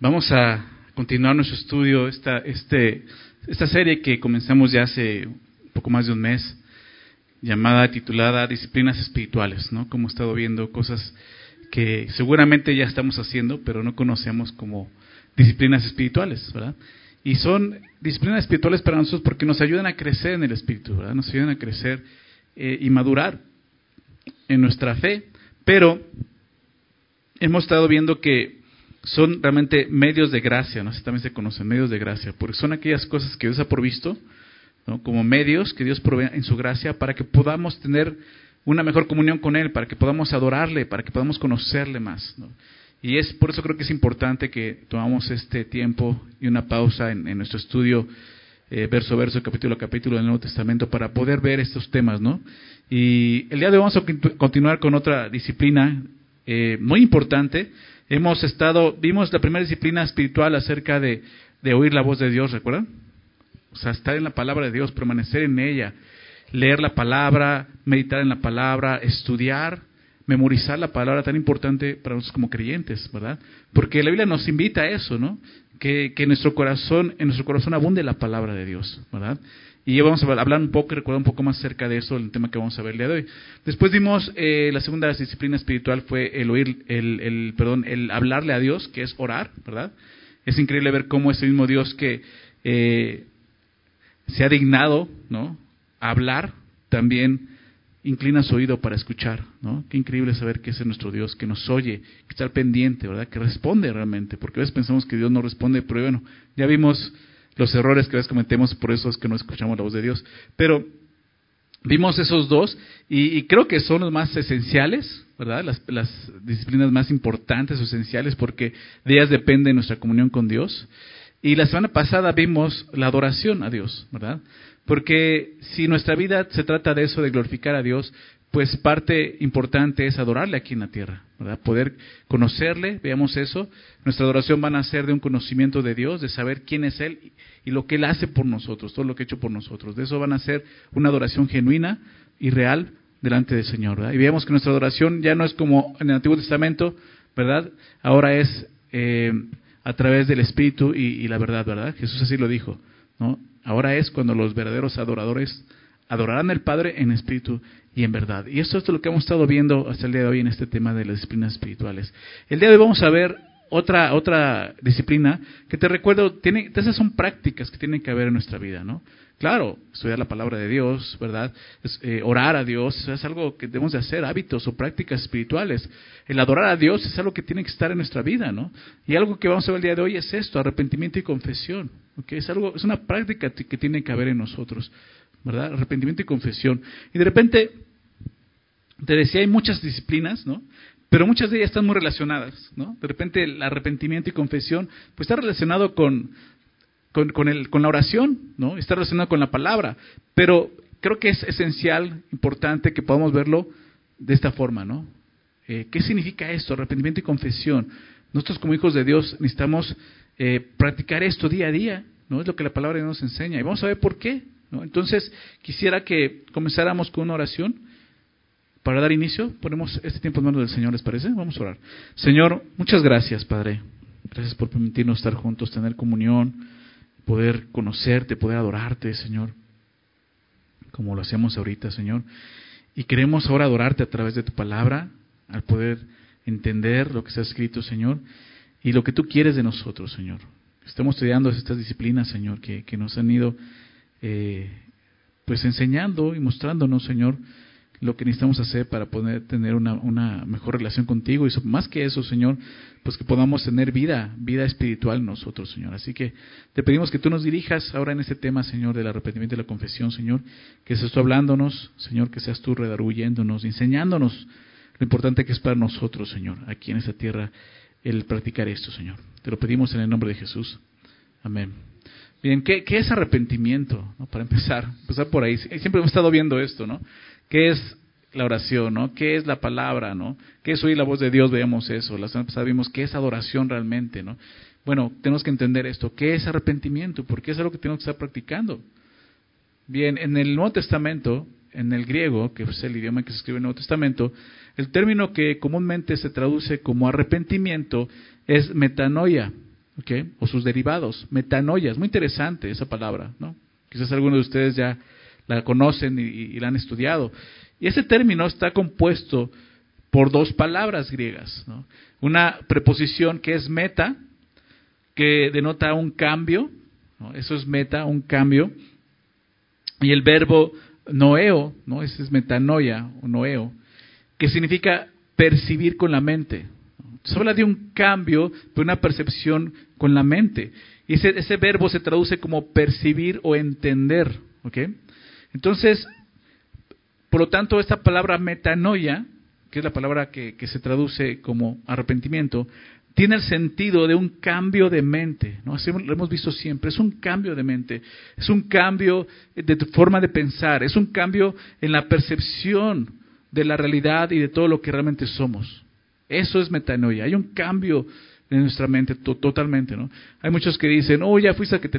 Vamos a continuar nuestro estudio, esta, este, esta serie que comenzamos ya hace poco más de un mes, llamada, titulada Disciplinas Espirituales, ¿no? Como he estado viendo cosas que seguramente ya estamos haciendo, pero no conocemos como disciplinas espirituales, ¿verdad? Y son disciplinas espirituales para nosotros porque nos ayudan a crecer en el espíritu, ¿verdad? Nos ayudan a crecer eh, y madurar en nuestra fe, pero hemos estado viendo que son realmente medios de gracia, ¿no? Así también se conocen, medios de gracia, porque son aquellas cosas que Dios ha provisto, ¿no? como medios que Dios provee en su gracia para que podamos tener una mejor comunión con Él, para que podamos adorarle, para que podamos conocerle más. ¿no? Y es por eso creo que es importante que tomamos este tiempo y una pausa en, nuestro estudio eh, verso a verso, capítulo a capítulo del Nuevo Testamento para poder ver estos temas, ¿no? Y el día de hoy vamos a continuar con otra disciplina eh, muy importante Hemos estado, vimos la primera disciplina espiritual acerca de, de oír la voz de Dios, ¿recuerdan? O sea, estar en la palabra de Dios, permanecer en ella, leer la palabra, meditar en la palabra, estudiar, memorizar la palabra tan importante para nosotros como creyentes, ¿verdad? Porque la Biblia nos invita a eso, ¿no? Que, que nuestro corazón, en nuestro corazón abunde la palabra de Dios, ¿verdad? Y vamos a hablar un poco, recordar un poco más acerca de eso, el tema que vamos a ver el día de hoy. Después dimos, eh, la segunda disciplina espiritual fue el oír, el, el, perdón, el hablarle a Dios, que es orar, ¿verdad? Es increíble ver cómo ese mismo Dios que eh, se ha dignado, ¿no? A hablar, también inclina su oído para escuchar, ¿no? Qué increíble saber que ese es nuestro Dios, que nos oye, que está pendiente, ¿verdad? Que responde realmente, porque a veces pensamos que Dios no responde, pero bueno, ya vimos los errores que a veces cometemos, por eso es que no escuchamos la voz de Dios. Pero vimos esos dos y, creo que son los más esenciales, ¿verdad? Las, las, disciplinas más importantes o esenciales porque de ellas depende nuestra comunión con Dios. Y la semana pasada vimos la adoración a Dios, ¿verdad? Porque si nuestra vida se trata de eso, de glorificar a Dios, pues parte importante es adorarle aquí en la tierra, ¿verdad? Poder conocerle, veamos eso. Nuestra adoración va a ser de un conocimiento de Dios, de saber quién es Él y lo que Él hace por nosotros, todo lo que ha hecho por nosotros. De eso van a ser una adoración genuina y real delante del Señor, ¿verdad? Y veamos que nuestra adoración ya no es como en el Antiguo Testamento, ¿verdad? Ahora es eh, a través del Espíritu y, y la verdad, ¿verdad? Jesús así lo dijo, ¿no? Ahora es cuando los verdaderos adoradores adorarán al Padre en espíritu y en verdad. Y esto es lo que hemos estado viendo hasta el día de hoy en este tema de las disciplinas espirituales. El día de hoy vamos a ver otra, otra disciplina que te recuerdo, tiene, esas son prácticas que tienen que haber en nuestra vida, ¿no? Claro, estudiar la palabra de Dios, ¿verdad? Eh, orar a Dios, es algo que debemos de hacer, hábitos o prácticas espirituales. El adorar a Dios es algo que tiene que estar en nuestra vida, ¿no? Y algo que vamos a ver el día de hoy es esto, arrepentimiento y confesión, ¿ok? Es algo, es una práctica que tiene que haber en nosotros. ¿Verdad? Arrepentimiento y confesión. Y de repente, te decía, hay muchas disciplinas, ¿no? Pero muchas de ellas están muy relacionadas, ¿no? De repente el arrepentimiento y confesión, pues está relacionado con, con, el, con la oración, ¿no? Está relacionado con la palabra. Pero creo que es esencial, importante que podamos verlo de esta forma, ¿no? Eh, ¿Qué significa esto? Arrepentimiento y confesión. Nosotros como hijos de Dios necesitamos eh, practicar esto día a día, ¿no? Es lo que la palabra nos enseña. Y vamos a ver por qué, entonces, quisiera que comenzáramos con una oración. Para dar inicio, ponemos este tiempo en manos del Señor, ¿les parece? Vamos a orar. Señor, muchas gracias, Padre. Gracias por permitirnos estar juntos, tener comunión, poder conocerte, poder adorarte, Señor, como lo hacemos ahorita, Señor. Y queremos ahora adorarte a través de tu palabra, al poder entender lo que está escrito, Señor, y lo que tú quieres de nosotros, Señor. Estamos estudiando estas disciplinas, Señor, que, que nos han ido eh, pues enseñando y mostrándonos, Señor, lo que necesitamos hacer para poder tener una, una, mejor relación contigo y más que eso, Señor, pues que podamos tener vida, vida espiritual nosotros, Señor. Así que te pedimos que tú nos dirijas ahora en este tema, Señor, del arrepentimiento y la confesión, Señor, que seas tú hablándonos, Señor, que seas tú redarguyéndonos, enseñándonos lo importante que es para nosotros, Señor, aquí en esta tierra, el practicar esto, Señor. Te lo pedimos en el nombre de Jesús. Amén. Bien, ¿qué, es arrepentimiento? Para empezar, empezar por ahí. Siempre hemos estado viendo esto, ¿no? ¿Qué es la oración, ¿no? ¿Qué es la palabra, ¿no? ¿Qué es oír la voz de Dios? Veamos eso. La semana pasada vimos qué es adoración realmente, ¿no? Bueno, tenemos que entender esto. ¿Qué es arrepentimiento? Porque es algo que tenemos que estar practicando. Bien, en el Nuevo Testamento, en el griego, que es el idioma que se escribe en el Nuevo Testamento, el término que comúnmente se traduce como arrepentimiento es metanoia. O sus derivados, metanoia, es muy interesante esa palabra, ¿no? Quizás algunos de ustedes ya la conocen y, la han estudiado. Y ese término está compuesto por dos palabras griegas, una preposición que es meta, que denota un cambio, eso es meta, un cambio, y el verbo noeo, ¿no? ese es metanoia o noeo, que significa percibir con la mente. Se habla de un cambio, de una percepción con la mente. Y ese, verbo se traduce como percibir o entender. Entonces, por lo tanto, esta palabra metanoia, que es la palabra que, se traduce como arrepentimiento, tiene el sentido de un cambio de mente, ¿no? Lo hemos visto siempre, es un cambio de mente, es un cambio de forma de pensar, es un cambio en la percepción de la realidad y de todo lo que realmente somos. Eso es metanoia. Hay un cambio en nuestra mente totalmente, ¿no? Hay muchos que dicen, oh, ya fuiste a que te,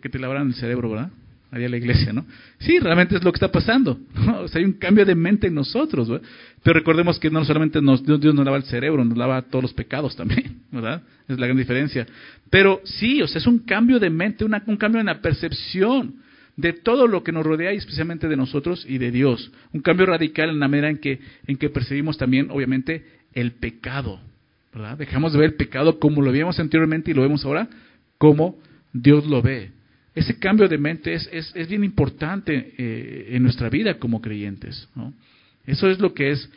que, te lavaran el cerebro, ¿verdad? Allá a la iglesia, ¿no? Sí, realmente es lo que está pasando. O sea, hay un cambio de mente en nosotros, ¿verdad? Pero recordemos que no solamente nos, Dios, nos lava el cerebro, nos lava todos los pecados también, ¿verdad? Es la gran diferencia. Pero sí, o sea, es un cambio de mente, un cambio en la percepción de todo lo que nos rodea y especialmente de nosotros y de Dios. Un cambio radical en la manera en que, en que percibimos también, obviamente, el pecado. Dejamos de ver el pecado como lo veíamos anteriormente y lo vemos ahora como Dios lo ve. Ese cambio de mente es, es, es bien importante eh, en nuestra vida como creyentes. Eso es lo que es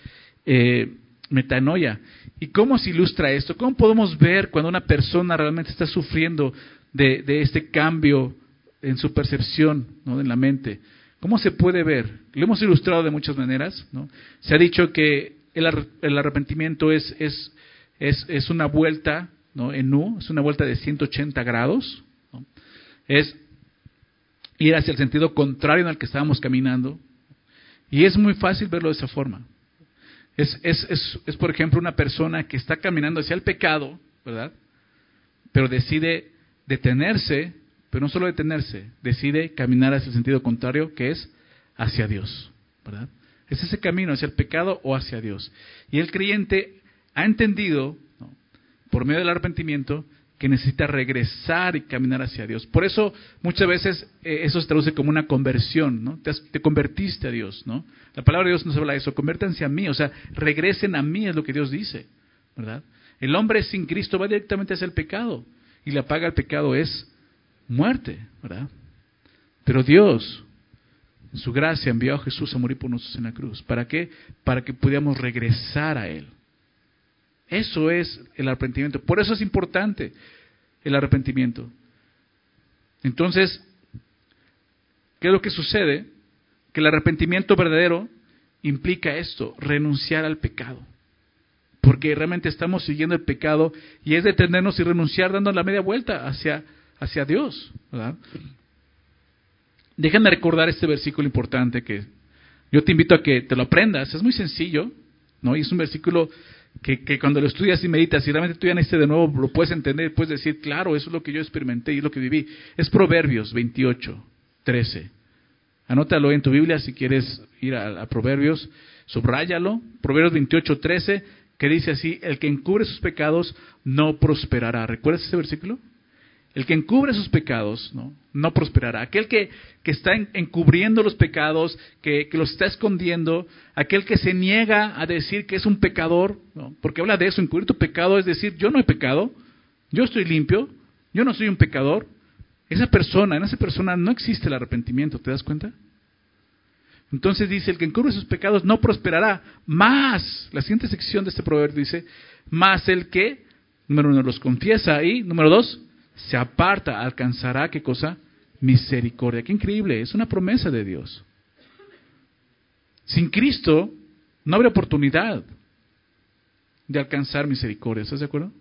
eh, metanoia. ¿Y cómo se ilustra esto? ¿Cómo podemos ver cuando una persona realmente está sufriendo de, de este cambio en su percepción, ¿no? en la mente. ¿Cómo se puede ver? Lo hemos ilustrado de muchas maneras. ¿no? Se ha dicho que el, arrepentimiento es, es, es, es, una vuelta ¿no? en U, es una vuelta de 180 grados. Es ir hacia el sentido contrario en el que estábamos caminando. Y es muy fácil verlo de esa forma. Es, es, es, es, por ejemplo, una persona que está caminando hacia el pecado, ¿verdad? Pero decide detenerse pero no solo detenerse, decide caminar hacia el sentido contrario, que es hacia Dios. ¿verdad? Es ese camino hacia el pecado o hacia Dios. Y el creyente ha entendido, por medio del arrepentimiento, que necesita regresar y caminar hacia Dios. Por eso muchas veces eh, eso se traduce como una conversión, ¿no? Te, te, convertiste a Dios, ¿no? La palabra de Dios nos habla de eso, convértanse a mí, o sea, regresen a mí es lo que Dios dice, ¿verdad? El hombre sin Cristo va directamente hacia el pecado y la paga al pecado es muerte, ¿verdad? Pero Dios, en su gracia, envió a Jesús a morir por nosotros en la cruz. ¿Para qué? Para que pudiéramos regresar a Él. Eso es el arrepentimiento. Por eso es importante el arrepentimiento. Entonces, ¿qué es lo que sucede? Que el arrepentimiento verdadero implica esto, renunciar al pecado. Porque realmente estamos siguiendo el pecado y es detenernos y renunciar dando la media vuelta hacia hacia Dios. Déjenme recordar este versículo importante que yo te invito a que te lo aprendas. Es muy sencillo, ¿no? Y es un versículo que, cuando lo estudias y meditas y realmente tú ya este de nuevo lo puedes entender, puedes decir, claro, eso es lo que yo experimenté y lo que viví. Es Proverbios 28, 13. Anótalo en tu Biblia si quieres ir a, a Proverbios, subráyalo. Proverbios 28, 13, que dice así, el que encubre sus pecados no prosperará. ¿Recuerdas ese versículo? El que encubre sus pecados no, prosperará. Aquel que, está encubriendo los pecados, que, los está escondiendo, aquel que se niega a decir que es un pecador, porque habla de eso, encubrir tu pecado es decir, yo no he pecado, yo estoy limpio, yo no soy un pecador. Esa persona, en esa persona no existe el arrepentimiento, ¿te das cuenta? Entonces dice, el que encubre sus pecados no prosperará, más, la siguiente sección de este proverbio dice, más el que, número uno, los confiesa y, número dos, se aparta, alcanzará qué cosa? Misericordia. Qué increíble, es una promesa de Dios. Sin Cristo no habría oportunidad de alcanzar misericordia, ¿estás de acuerdo?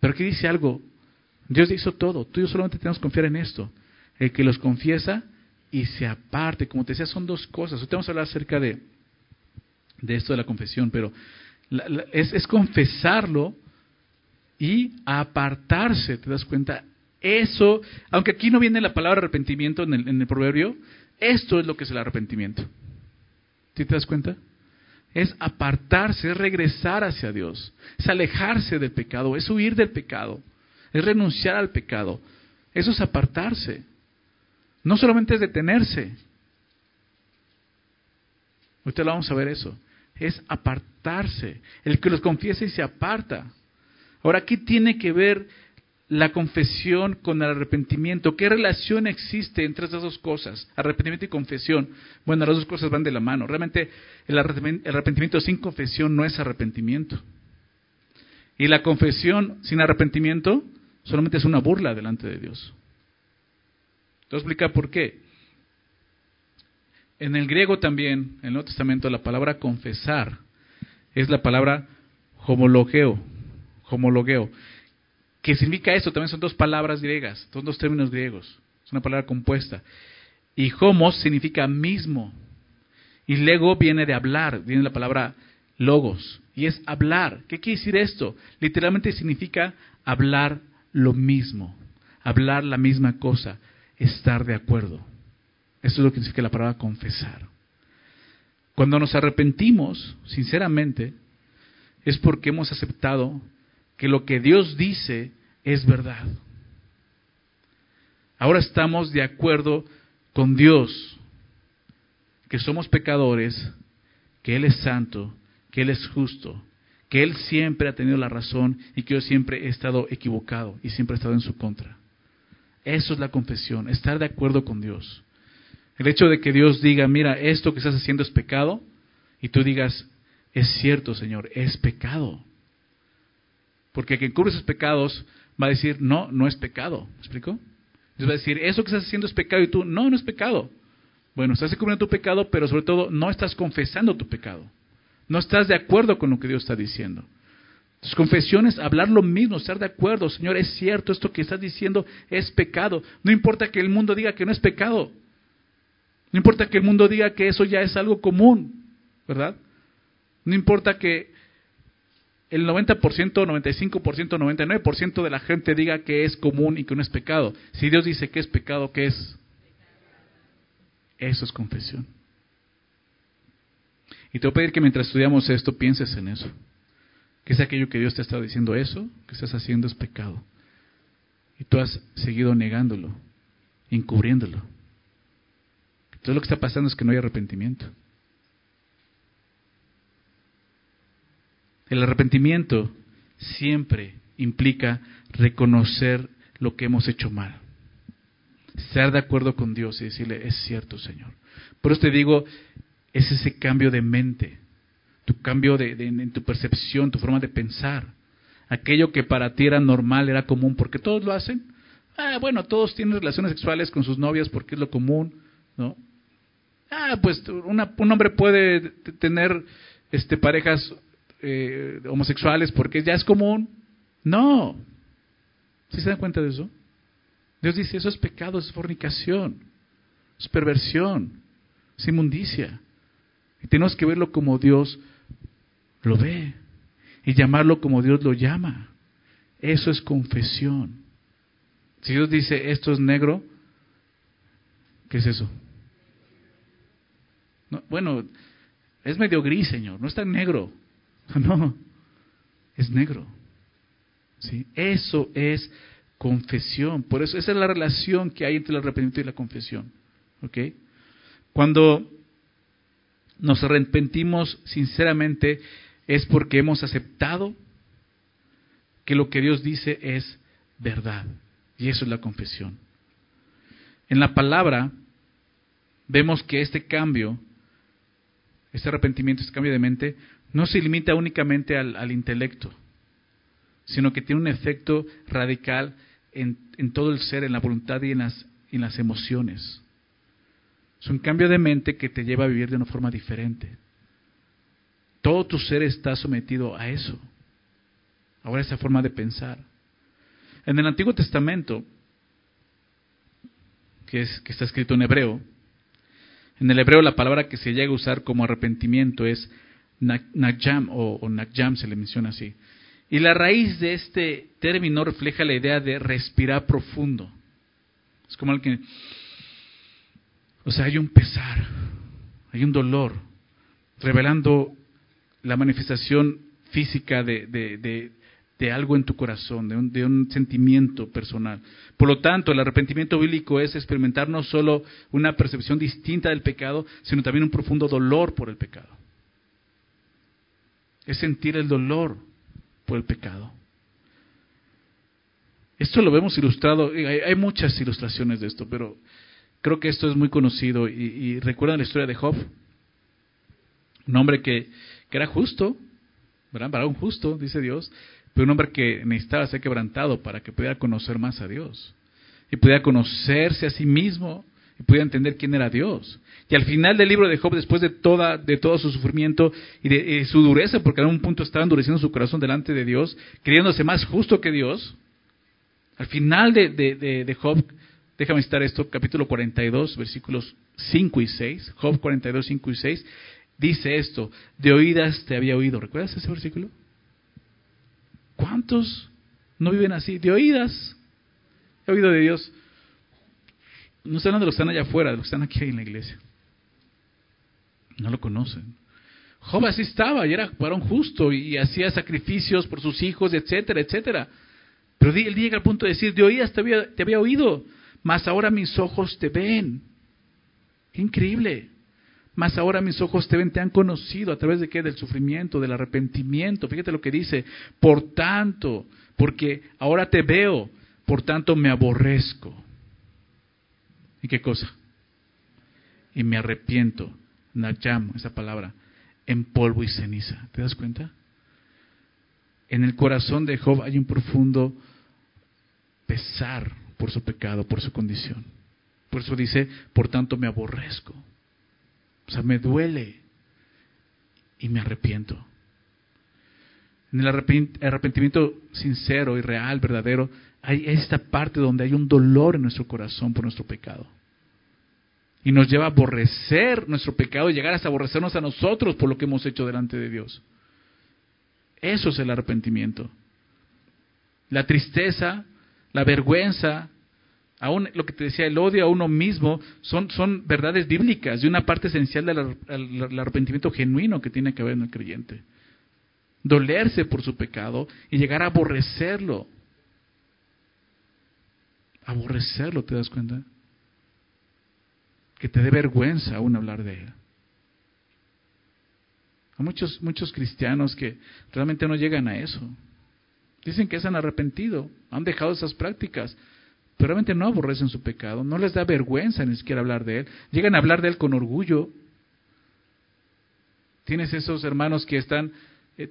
Pero aquí dice algo, Dios hizo todo, tú y yo solamente tenemos que confiar en esto. El que los confiesa y se aparte, como te decía, son dos cosas. Hoy vamos a hablar acerca de, de esto de la confesión, pero es confesarlo y apartarse, ¿te das cuenta? Eso, aunque aquí no viene la palabra arrepentimiento en el, proverbio, esto es lo que es el arrepentimiento. ¿Sí te das cuenta? Es apartarse, es regresar hacia Dios, es alejarse del pecado, es huir del pecado. es renunciar al pecado. Eso es apartarse. No solamente es detenerse. Ahorita lo vamos a ver eso. Es apartarse. El que los confiesa y se aparta. Ahora, ¿qué tiene que ver la confesión con el arrepentimiento? ¿Qué relación existe entre esas dos cosas? Arrepentimiento y confesión. Bueno, las dos cosas van de la mano. Realmente el arrepentimiento sin confesión no es arrepentimiento. Y la confesión sin arrepentimiento solamente es una burla delante de Dios. Te voy a explicar por qué. En el griego también, en el Nuevo Testamento, la palabra confesar es la palabra homologeo, homologeo, que significa esto, también son dos palabras griegas, son dos términos griegos, es una palabra compuesta. Y homos significa mismo, y lego viene de hablar, viene la palabra logos, y es hablar. ¿Qué quiere decir esto? Literalmente significa hablar lo mismo, hablar la misma cosa, estar de acuerdo. Eso es lo que significa la palabra confesar. Cuando nos arrepentimos, sinceramente, es porque hemos aceptado que lo que Dios dice es verdad. Ahora estamos de acuerdo con Dios, que somos pecadores, que Él es santo, que Él es justo, que Él siempre ha tenido la razón y que yo siempre he estado equivocado y siempre he estado en su contra. Eso es la confesión, estar de acuerdo con Dios. El hecho de que Dios diga, mira, esto que estás haciendo es pecado, y tú digas, es cierto, Señor, es pecado. Porque quien cubre sus pecados va a decir, no, no es pecado. ¿Me explico? Entonces va a decir, eso que estás haciendo es pecado, y tú, no, no es pecado. Bueno, estás cubriendo tu pecado, pero sobre todo no estás confesando tu pecado. No estás de acuerdo con lo que Dios está diciendo. Tus confesiones, hablar lo mismo, estar de acuerdo. Señor, es cierto, esto que estás diciendo es pecado. No importa que el mundo diga que no es pecado. No importa que el mundo diga que eso ya es algo común, ¿verdad? No importa que el 90%, 95%, 99% de la gente diga que es común y que no es pecado. Si Dios dice que es pecado, ¿qué es? Eso es confesión. Y te voy a pedir que mientras estudiamos esto pienses en eso. Que es aquello que Dios te estado diciendo, eso que estás haciendo es pecado. Y tú has seguido negándolo, encubriéndolo. Entonces lo que está pasando es que no hay arrepentimiento. El arrepentimiento siempre implica reconocer lo que hemos hecho mal. Estar de acuerdo con Dios y decirle, es cierto, Señor. Por eso te digo, es ese cambio de mente, tu cambio de, en tu percepción, tu forma de pensar. Aquello que para ti era normal, era común, porque todos lo hacen. Ah, bueno, todos tienen relaciones sexuales con sus novias porque es lo común, ¿no? Ah, pues un hombre puede tener este, parejas eh, homosexuales porque ya es común. No. ¿Sí se dan cuenta de eso? Dios dice, eso es pecado, es fornicación, es perversión, es inmundicia. Y tenemos que verlo como Dios lo ve y llamarlo como Dios lo llama. Eso es confesión. Si Dios dice esto es negro, ¿qué es eso? bueno, es medio gris, Señor, no es tan negro. No, es negro. ¿Sí? Eso es confesión. Por eso esa es la relación que hay entre el arrepentimiento y la confesión. ¿Ok? Cuando nos arrepentimos sinceramente es porque hemos aceptado que lo que Dios dice es verdad. Y eso es la confesión. En la palabra vemos que este cambio, este arrepentimiento, este cambio de mente, no se limita únicamente al, intelecto, sino que tiene un efecto radical en, todo el ser, en la voluntad y en las, emociones. Es un cambio de mente que te lleva a vivir de una forma diferente. Todo tu ser está sometido a eso. Ahora esa forma de pensar. En el Antiguo Testamento, que, que está escrito en hebreo, en el hebreo la palabra que se llega a usar como arrepentimiento es nakjam o, o nakjam se le menciona así. Y la raíz de este término refleja la idea de respirar profundo. Es como alguien o sea, hay un pesar, hay un dolor, revelando la manifestación física de, de algo en tu corazón, de un, de un, sentimiento personal. Por lo tanto, el arrepentimiento bíblico es experimentar no solo una percepción distinta del pecado, sino también un profundo dolor por el pecado. Es sentir el dolor por el pecado. Esto lo vemos ilustrado, hay, muchas ilustraciones de esto, pero creo que esto es muy conocido. Y, y recuerdan la historia de Job, un hombre que, que era justo, ¿verdad? Para un justo, dice Dios, pero un hombre que necesitaba ser quebrantado para que pudiera conocer más a Dios. Y pudiera conocerse a sí mismo y pudiera entender quién era Dios. Y al final del libro de Job, después de, toda, de todo su sufrimiento y de su dureza, porque en un punto estaba endureciendo su corazón delante de Dios, creyéndose más justo que Dios, al final de, de, de Job, déjame citar esto, capítulo 42, versículos 5 y 6, Job 42, 5 y 6, dice esto, de oídas te había oído. ¿Recuerdas ese versículo? ¿Cuántos no viven así? De oídas. He oído de Dios. No estoy hablando de los que están allá afuera, de los que están aquí en la iglesia. No lo conocen. Job así estaba y era varón justo y hacía sacrificios por sus hijos, etcétera, etcétera. Pero él llega al punto de decir, de oídas te había, te había oído, mas ahora mis ojos te ven. Qué increíble. Mas ahora mis ojos te ven, te han conocido a través de qué? Del sufrimiento, del arrepentimiento. Fíjate lo que dice. Por tanto, porque ahora te veo, por tanto me aborrezco. ¿Y qué cosa? Y me arrepiento. Nacham, esa palabra, en polvo y ceniza. ¿Te das cuenta? En el corazón de Job hay un profundo pesar por su pecado, por su condición. Por eso dice, por tanto me aborrezco. O sea, me duele y me arrepiento. En el arrepentimiento sincero y real, verdadero, hay esta parte donde hay un dolor en nuestro corazón por nuestro pecado. Y nos lleva a aborrecer nuestro pecado y llegar hasta aborrecernos a nosotros por lo que hemos hecho delante de Dios. Eso es el arrepentimiento. La tristeza, la vergüenza, aún lo que te decía, el odio a uno mismo, son, son verdades bíblicas y una parte esencial del arrepentimiento genuino que tiene que haber en el creyente. Dolerse por su pecado y llegar a aborrecerlo. Aborrecerlo, ¿te das cuenta? Que te dé vergüenza aún hablar de él. Hay muchos, muchos cristianos que realmente no llegan a eso. Dicen que se han arrepentido, han dejado esas prácticas, pero realmente no aborrecen su pecado, no les da vergüenza ni siquiera hablar de él, llegan a hablar de él con orgullo. Tienes esos hermanos que están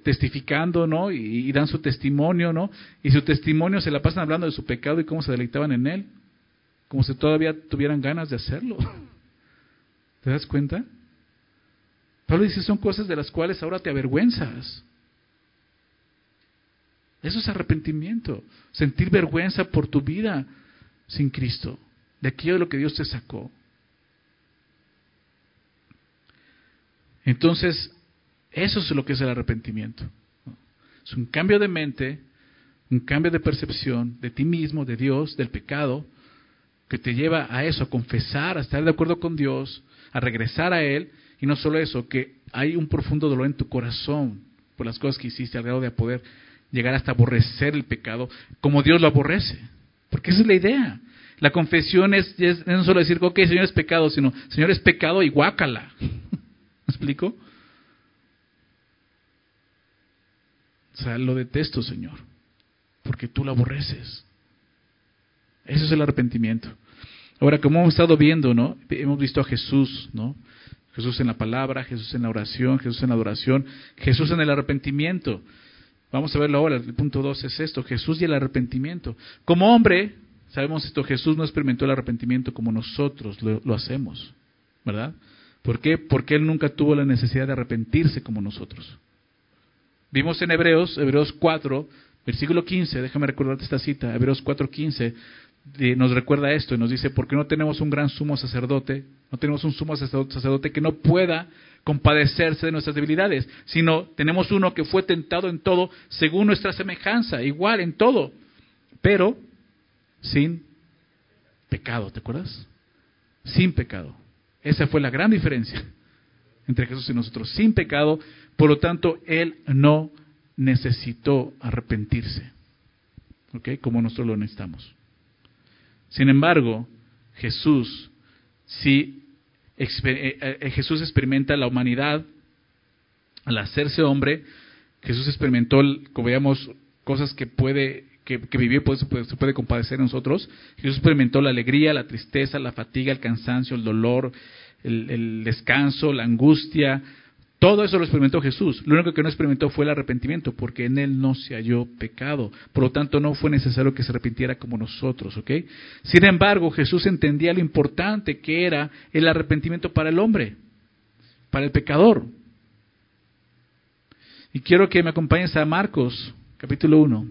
testificando, ¿no? Y, dan su testimonio, ¿no? Y su testimonio se la pasan hablando de su pecado y cómo se deleitaban en él, como si todavía tuvieran ganas de hacerlo. ¿Te das cuenta? Pablo dice, son cosas de las cuales ahora te avergüenzas. Eso es arrepentimiento, sentir vergüenza por tu vida, sin Cristo, de aquello de lo que Dios te sacó. Entonces, eso es lo que es el arrepentimiento. Es un cambio de mente, un cambio de percepción de ti mismo, de Dios, del pecado, que te lleva a eso, a confesar, a estar de acuerdo con Dios, a regresar a Él, y no solo eso, que hay un profundo dolor en tu corazón por las cosas que hiciste, al grado de poder llegar hasta aborrecer el pecado, como Dios lo aborrece. Porque esa es la idea. La confesión es, no solo decir, ok, Señor es pecado, sino, Señor es pecado y guácala. ¿Me explico? Lo detesto, Señor, porque tú lo aborreces. Eso es el arrepentimiento. Ahora, como hemos estado viendo, ¿no? Hemos visto a Jesús, ¿no? Jesús en la palabra, Jesús en la oración, Jesús en la adoración, Jesús en el arrepentimiento. Vamos a verlo ahora, el punto dos es esto, Jesús y el arrepentimiento. Como hombre, sabemos esto, Jesús no experimentó el arrepentimiento como nosotros lo, hacemos, ¿verdad? ¿Por qué? Porque Él nunca tuvo la necesidad de arrepentirse como nosotros. Vimos en Hebreos, Hebreos 4, versículo 15, déjame recordarte esta cita, Hebreos 4, 15, nos recuerda esto y nos dice, porque no tenemos un gran sumo sacerdote, no tenemos un sumo sacerdote que no pueda compadecerse de nuestras debilidades, sino tenemos uno que fue tentado en todo según nuestra semejanza, igual en todo, pero sin pecado, ¿te acuerdas? Sin pecado. Esa fue la gran diferencia entre Jesús y nosotros, sin pecado, por lo tanto, Él no necesitó arrepentirse, ¿ok? Como nosotros lo necesitamos. Sin embargo, Jesús sí, eh, eh, Jesús experimenta la humanidad al hacerse hombre. Jesús experimentó, como veíamos, cosas que puede que, vivir, pues, se puede compadecer en nosotros. Jesús experimentó la alegría, la tristeza, la fatiga, el cansancio, el dolor, el descanso, la angustia, todo eso lo experimentó Jesús. Lo único que no experimentó fue el arrepentimiento, porque en él no se halló pecado. Por lo tanto, no fue necesario que se arrepintiera como nosotros, ¿ok? Sin embargo, Jesús entendía lo importante que era el arrepentimiento para el hombre, para el pecador. Y quiero que me acompañes a Marcos, capítulo 1.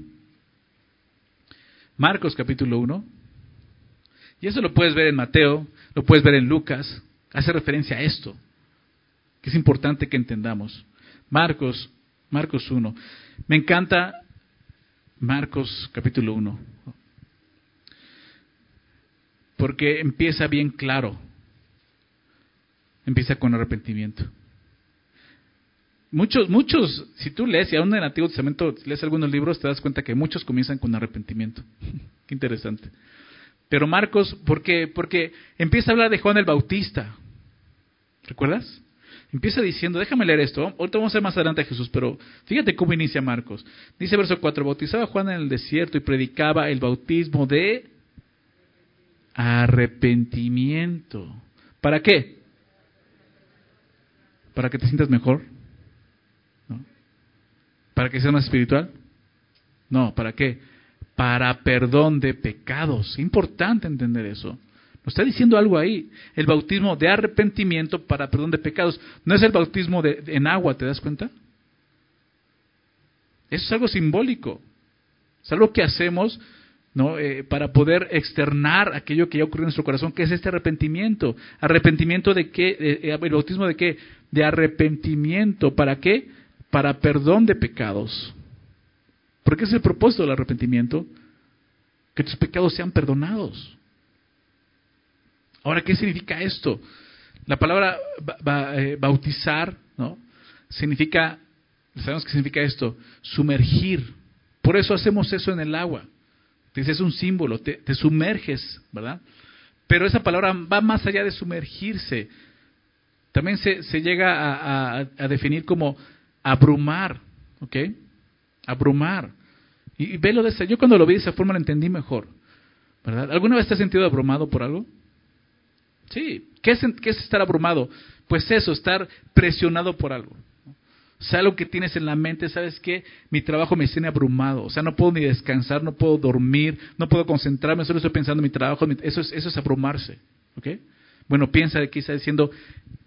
Marcos, capítulo 1. Y eso lo puedes ver en Mateo, lo puedes ver en Lucas. Hace referencia a esto que es importante que entendamos. Marcos, Marcos 1. Me encanta Marcos capítulo 1. Porque empieza bien claro. Empieza con arrepentimiento. Muchos, muchos, si tú lees, y aún en el Antiguo Testamento lees algunos libros, te das cuenta que muchos comienzan con arrepentimiento. Qué interesante. Pero Marcos, ¿por qué? Porque empieza a hablar de Juan el Bautista. ¿Recuerdas? Empieza diciendo, déjame leer esto, ahorita vamos a ver más adelante a Jesús, pero fíjate cómo inicia Marcos. Dice verso 4, bautizaba Juan en el desierto y predicaba el bautismo de arrepentimiento. ¿Para qué? ¿Para que te sientas mejor? ¿Para que seas más espiritual? No, ¿para qué? Para perdón de pecados. Importante entender eso está diciendo algo ahí. El bautismo de arrepentimiento para perdón de pecados. No es el bautismo de, en agua, ¿te das cuenta? Eso es algo simbólico. Es algo que hacemos ¿no? Eh, para poder externar aquello que ya ocurrió en nuestro corazón, que es este arrepentimiento. ¿Arrepentimiento de qué? Eh, ¿El bautismo de qué? De arrepentimiento. ¿Para qué? Para perdón de pecados. Porque es el propósito del arrepentimiento. Que tus pecados sean perdonados. Ahora, ¿qué significa esto? La palabra eh, bautizar, ¿no? Significa, sabemos qué significa esto, sumergir. Por eso hacemos eso en el agua. Es un símbolo, te, sumerges, ¿verdad? Pero esa palabra va más allá de sumergirse. También se, llega a, definir como abrumar, ¿ok? Abrumar. Y, y velo de esa, yo cuando lo vi de esa forma lo entendí mejor, ¿verdad? ¿Alguna vez te has sentido abrumado por algo? Sí, ¿qué es, es estar abrumado? Pues eso, estar presionado por algo. O sea, algo que tienes en la mente, ¿sabes qué? Mi trabajo me tiene abrumado. O sea, no puedo ni descansar, no puedo dormir, no puedo concentrarme, solo estoy pensando en mi trabajo. Eso es, eso es abrumarse. ¿Ok? Bueno, piensa que está diciendo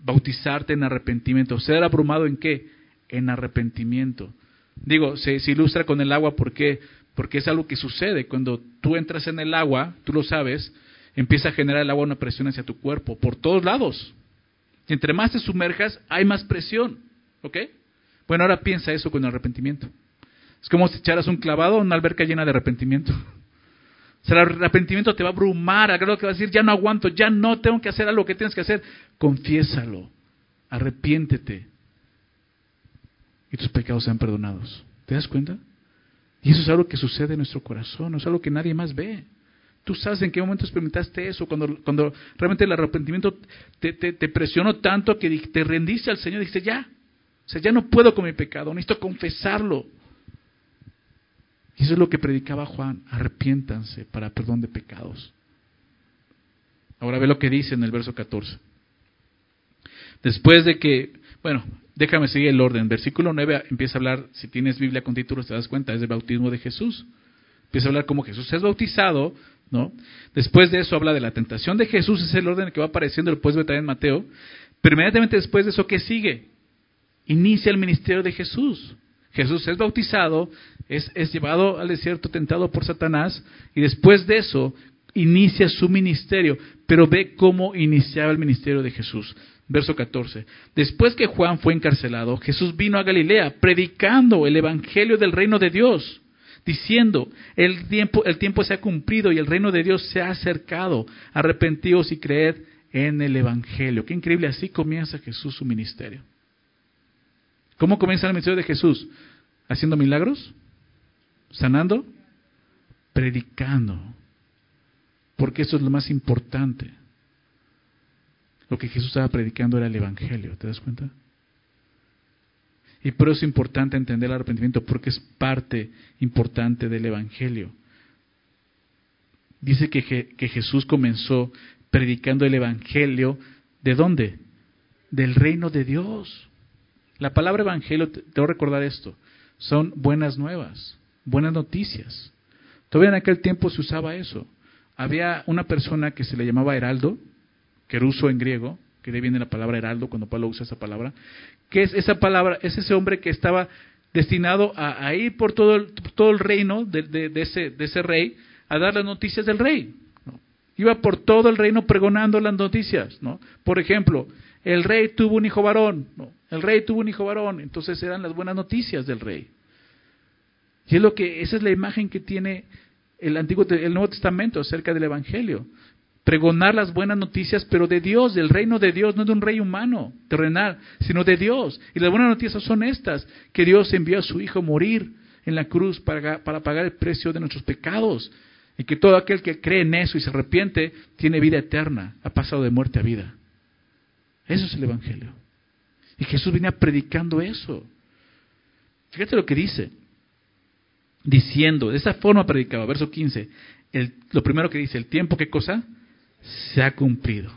bautizarte en arrepentimiento. ¿Ser abrumado en qué? En arrepentimiento. Digo, se, se ilustra con el agua, ¿por qué? Porque es algo que sucede. Cuando tú entras en el agua, tú lo sabes, empieza a generar el agua una presión hacia tu cuerpo, por todos lados. Entre más te sumerjas, hay más presión. ¿Ok? Bueno, ahora piensa eso con arrepentimiento. Es como si echaras un clavado en una alberca llena de arrepentimiento. O sea, el arrepentimiento te va a abrumar, a grado que vas a decir, ya no aguanto, ya no tengo que hacer algo que tienes que hacer. Confiésalo, arrepiéntete. Y tus pecados sean perdonados. ¿Te das cuenta? Y eso es algo que sucede en nuestro corazón, no es algo que nadie más ve. Tú sabes en qué momento experimentaste eso, cuando, cuando realmente el arrepentimiento te, presionó tanto que te rendiste al Señor y dijiste, ya, o sea, ya no puedo con mi pecado, necesito confesarlo. Y eso es lo que predicaba Juan, arrepiéntanse para perdón de pecados. Ahora ve lo que dice en el verso 14. Después de que, bueno, déjame seguir el orden. Versículo 9 empieza a hablar, si tienes Biblia con títulos te das cuenta, es el bautismo de Jesús. Empieza a hablar cómo Jesús es bautizado, ¿no? Después de eso habla de la tentación de Jesús, es el orden que va apareciendo, lo puedes ver también en Mateo. Pero inmediatamente después de eso, ¿qué sigue? Inicia el ministerio de Jesús. Jesús es bautizado, es, es llevado al desierto tentado por Satanás, y después de eso inicia su ministerio. Pero ve cómo iniciaba el ministerio de Jesús. Verso 14. Después que Juan fue encarcelado, Jesús vino a Galilea predicando el evangelio del reino de Dios diciendo, el tiempo, el tiempo se ha cumplido y el reino de Dios se ha acercado, arrepentidos y creed en el Evangelio. Qué increíble, así comienza Jesús su ministerio. ¿Cómo comienza el ministerio de Jesús? ¿Haciendo milagros? ¿Sanando? Predicando. Porque eso es lo más importante. Lo que Jesús estaba predicando era el Evangelio, ¿te das cuenta? Y por eso es importante entender el arrepentimiento, porque es parte importante del Evangelio. Dice que, que Jesús comenzó predicando el Evangelio, ¿de dónde? Del reino de Dios. La palabra Evangelio, te a recordar esto, son buenas nuevas, buenas noticias. Todavía en aquel tiempo se usaba eso. Había una persona que se le llamaba Heraldo, queruso en griego, que de viene la palabra heraldo cuando Pablo usa esa palabra, que es esa palabra, es ese hombre que estaba destinado a, ir por todo el, todo el reino de, ese, de ese rey a dar las noticias del rey. Iba por todo el reino pregonando las noticias. ¿no? Por ejemplo, el rey tuvo un hijo varón, ¿no? el rey tuvo un hijo varón, entonces eran las buenas noticias del rey. Y es lo que, esa es la imagen que tiene el Antiguo, el Nuevo Testamento acerca del Evangelio pregonar las buenas noticias, pero de Dios, del reino de Dios, no de un rey humano, terrenal, sino de Dios. Y las buenas noticias son estas, que Dios envió a su Hijo a morir en la cruz para, pagar el precio de nuestros pecados. Y que todo aquel que cree en eso y se arrepiente tiene vida eterna, ha pasado de muerte a vida. Eso es el Evangelio. Y Jesús venía predicando eso. Fíjate lo que dice. Diciendo, de esa forma predicaba, verso 15, el, lo primero que dice, el tiempo, ¿qué cosa? Se ha cumplido.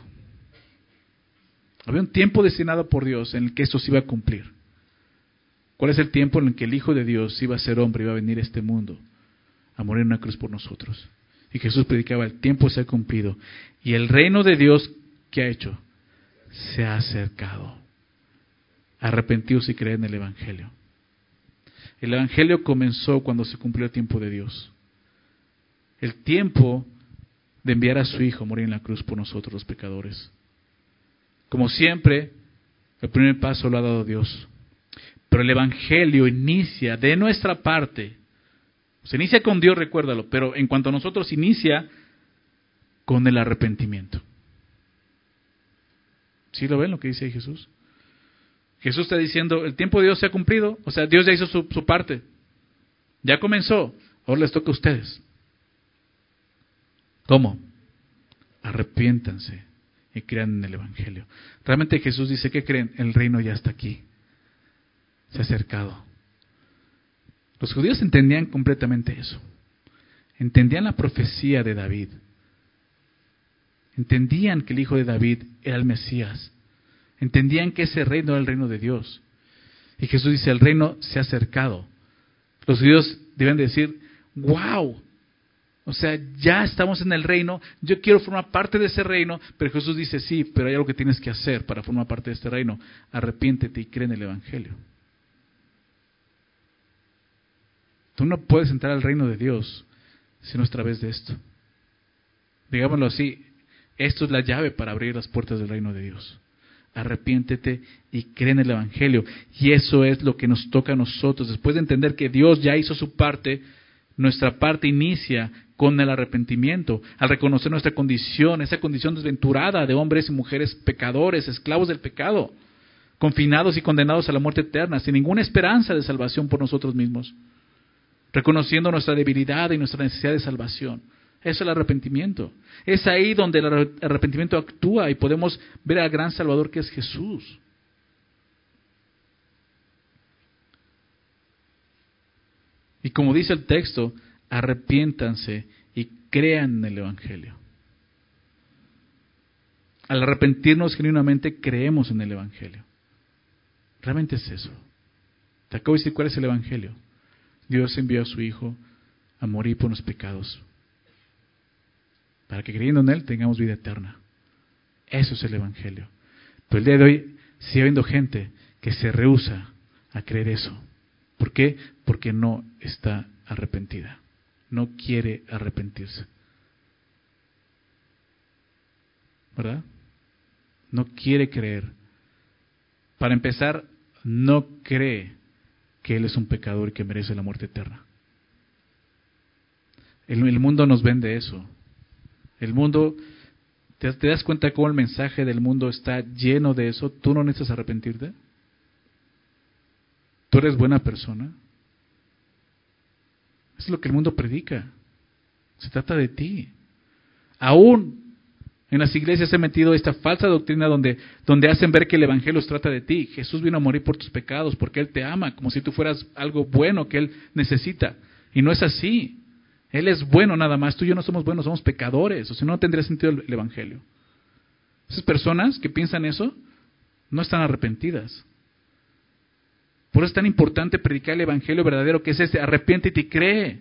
Había un tiempo destinado por Dios en el que esto se iba a cumplir. ¿Cuál es el tiempo en el que el Hijo de Dios iba a ser hombre, iba a venir a este mundo a morir en una cruz por nosotros? Y Jesús predicaba, el tiempo se ha cumplido. Y el reino de Dios, ¿qué ha hecho? Se ha acercado. Arrepentidos y creen en el Evangelio. El Evangelio comenzó cuando se cumplió el tiempo de Dios. El tiempo de enviar a su Hijo a morir en la cruz por nosotros los pecadores. Como siempre, el primer paso lo ha dado Dios. Pero el Evangelio inicia de nuestra parte. Se inicia con Dios, recuérdalo, pero en cuanto a nosotros inicia con el arrepentimiento. ¿Sí lo ven lo que dice Jesús? Jesús está diciendo, el tiempo de Dios se ha cumplido, o sea, Dios ya hizo su, su parte. Ya comenzó, ahora les toca a ustedes. ¿Cómo? Arrepiéntanse y crean en el Evangelio. Realmente Jesús dice que creen, el reino ya está aquí, se ha acercado. Los judíos entendían completamente eso. Entendían la profecía de David. Entendían que el hijo de David era el Mesías. Entendían que ese reino era el reino de Dios. Y Jesús dice, el reino se ha acercado. Los judíos deben decir, wow, o sea, ya estamos en el reino, yo quiero formar parte de ese reino, pero Jesús dice, sí, pero hay algo que tienes que hacer para formar parte de este reino. Arrepiéntete y cree en el Evangelio. Tú no puedes entrar al reino de Dios si no es a través de esto. Digámoslo así, esto es la llave para abrir las puertas del reino de Dios. Arrepiéntete y cree en el Evangelio. Y eso es lo que nos toca a nosotros. Después de entender que Dios ya hizo su parte, nuestra parte inicia con el arrepentimiento, al reconocer nuestra condición, esa condición desventurada de hombres y mujeres pecadores, esclavos del pecado, confinados y condenados a la muerte eterna, sin ninguna esperanza de salvación por nosotros mismos, reconociendo nuestra debilidad y nuestra necesidad de salvación. Eso es el arrepentimiento. Es ahí donde el arrepentimiento actúa y podemos ver al gran Salvador que es Jesús. Y como dice el texto, arrepiéntanse y crean en el Evangelio. Al arrepentirnos genuinamente, creemos en el Evangelio. Realmente es eso. Te acabo de decir cuál es el Evangelio. Dios envió a su Hijo a morir por los pecados. Para que creyendo en Él tengamos vida eterna. Eso es el Evangelio. Pero el día de hoy sigue habiendo gente que se rehúsa a creer eso. ¿Por qué? Porque no está arrepentida no quiere arrepentirse. ¿Verdad? No quiere creer. Para empezar, no cree que Él es un pecador y que merece la muerte eterna. El, mundo nos vende eso. El mundo, ¿te, ¿te das cuenta cómo el mensaje del mundo está lleno de eso? ¿Tú no necesitas arrepentirte? ¿Tú eres buena persona? es lo que el mundo predica. Se trata de ti. Aún en las iglesias he metido esta falsa doctrina donde, donde hacen ver que el Evangelio se trata de ti. Jesús vino a morir por tus pecados porque Él te ama, como si tú fueras algo bueno que Él necesita. Y no es así. Él es bueno nada más. Tú y yo no somos buenos, somos pecadores. O sea, no tendría sentido el, Evangelio. Esas personas que piensan eso no están arrepentidas. Por eso es tan importante predicar el Evangelio verdadero que es este, arrepiéntete y cree.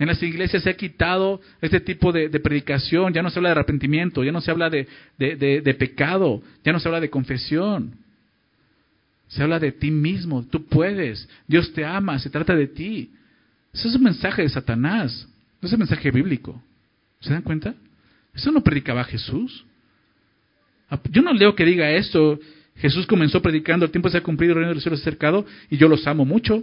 En las iglesias se ha quitado este tipo de, predicación, ya no se habla de arrepentimiento, ya no se habla de, pecado, ya no se habla de confesión. Se habla de ti mismo, tú puedes, Dios te ama, se trata de ti. Ese es un mensaje de Satanás, no es un mensaje bíblico. ¿Se dan cuenta? Eso no predicaba Jesús. Yo no leo que diga esto. Jesús comenzó predicando, el tiempo se ha cumplido, el reino de los cielos se ha acercado y yo los amo mucho.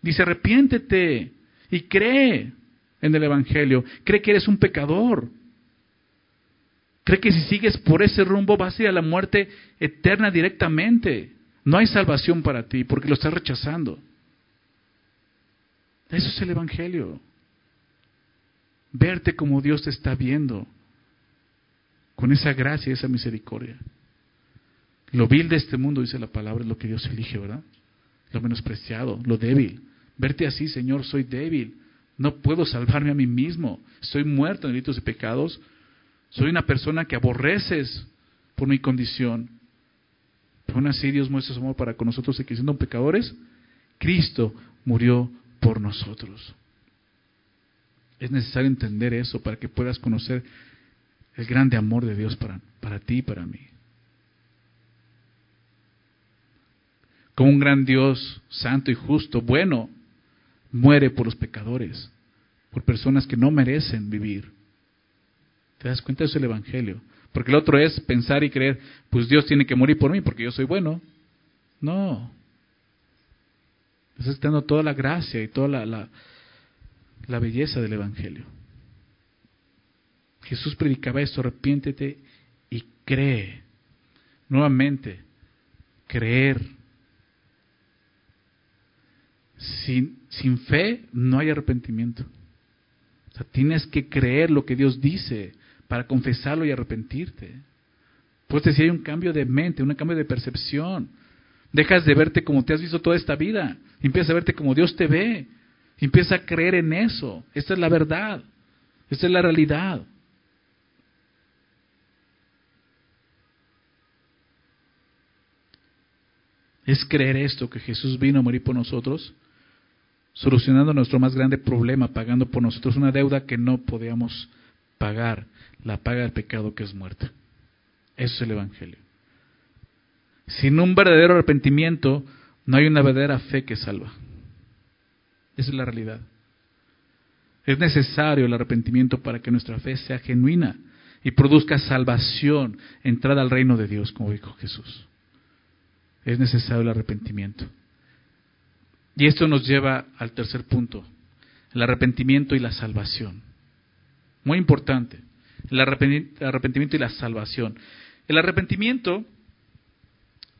Dice, arrepiéntete y cree en el Evangelio. Cree que eres un pecador. Cree que si sigues por ese rumbo vas a ir a la muerte eterna directamente. No hay salvación para ti porque lo estás rechazando. Eso es el Evangelio. Verte como Dios te está viendo. Con esa gracia y esa misericordia. Lo vil de este mundo, dice la palabra, es lo que Dios elige, ¿verdad? Lo menospreciado, lo débil. Verte así, Señor, soy débil. No puedo salvarme a mí mismo. Estoy muerto en delitos y pecados. Soy una persona que aborreces por mi condición. Pero aún así Dios muestra su amor para con nosotros que siendo pecadores, Cristo murió por nosotros. Es necesario entender eso para que puedas conocer el grande amor de Dios para, para ti y para mí. Como un gran Dios santo y justo, bueno, muere por los pecadores, por personas que no merecen vivir. ¿Te das cuenta? Eso es el Evangelio. Porque el otro es pensar y creer, pues Dios tiene que morir por mí porque yo soy bueno. No. Estás dando toda la gracia y toda la, la belleza del Evangelio. Jesús predicaba esto, arrepiéntete y cree. Nuevamente, creer sin, sin fe no hay arrepentimiento. O sea, tienes que creer lo que Dios dice para confesarlo y arrepentirte. Pues si hay un cambio de mente, un cambio de percepción. Dejas de verte como te has visto toda esta vida. Empiezas a verte como Dios te ve. Empieza a creer en eso. Esta es la verdad. Esta es la realidad. Es creer esto, que Jesús vino a morir por nosotros solucionando nuestro más grande problema, pagando por nosotros una deuda que no podíamos pagar, la paga del pecado que es muerte. Eso es el Evangelio. Sin un verdadero arrepentimiento, no hay una verdadera fe que salva. Esa es la realidad. Es necesario el arrepentimiento para que nuestra fe sea genuina y produzca salvación, entrada al reino de Dios, como dijo Jesús. Es necesario el arrepentimiento. Y esto nos lleva al tercer punto, el arrepentimiento y la salvación. Muy importante, el arrepentimiento y la salvación. El arrepentimiento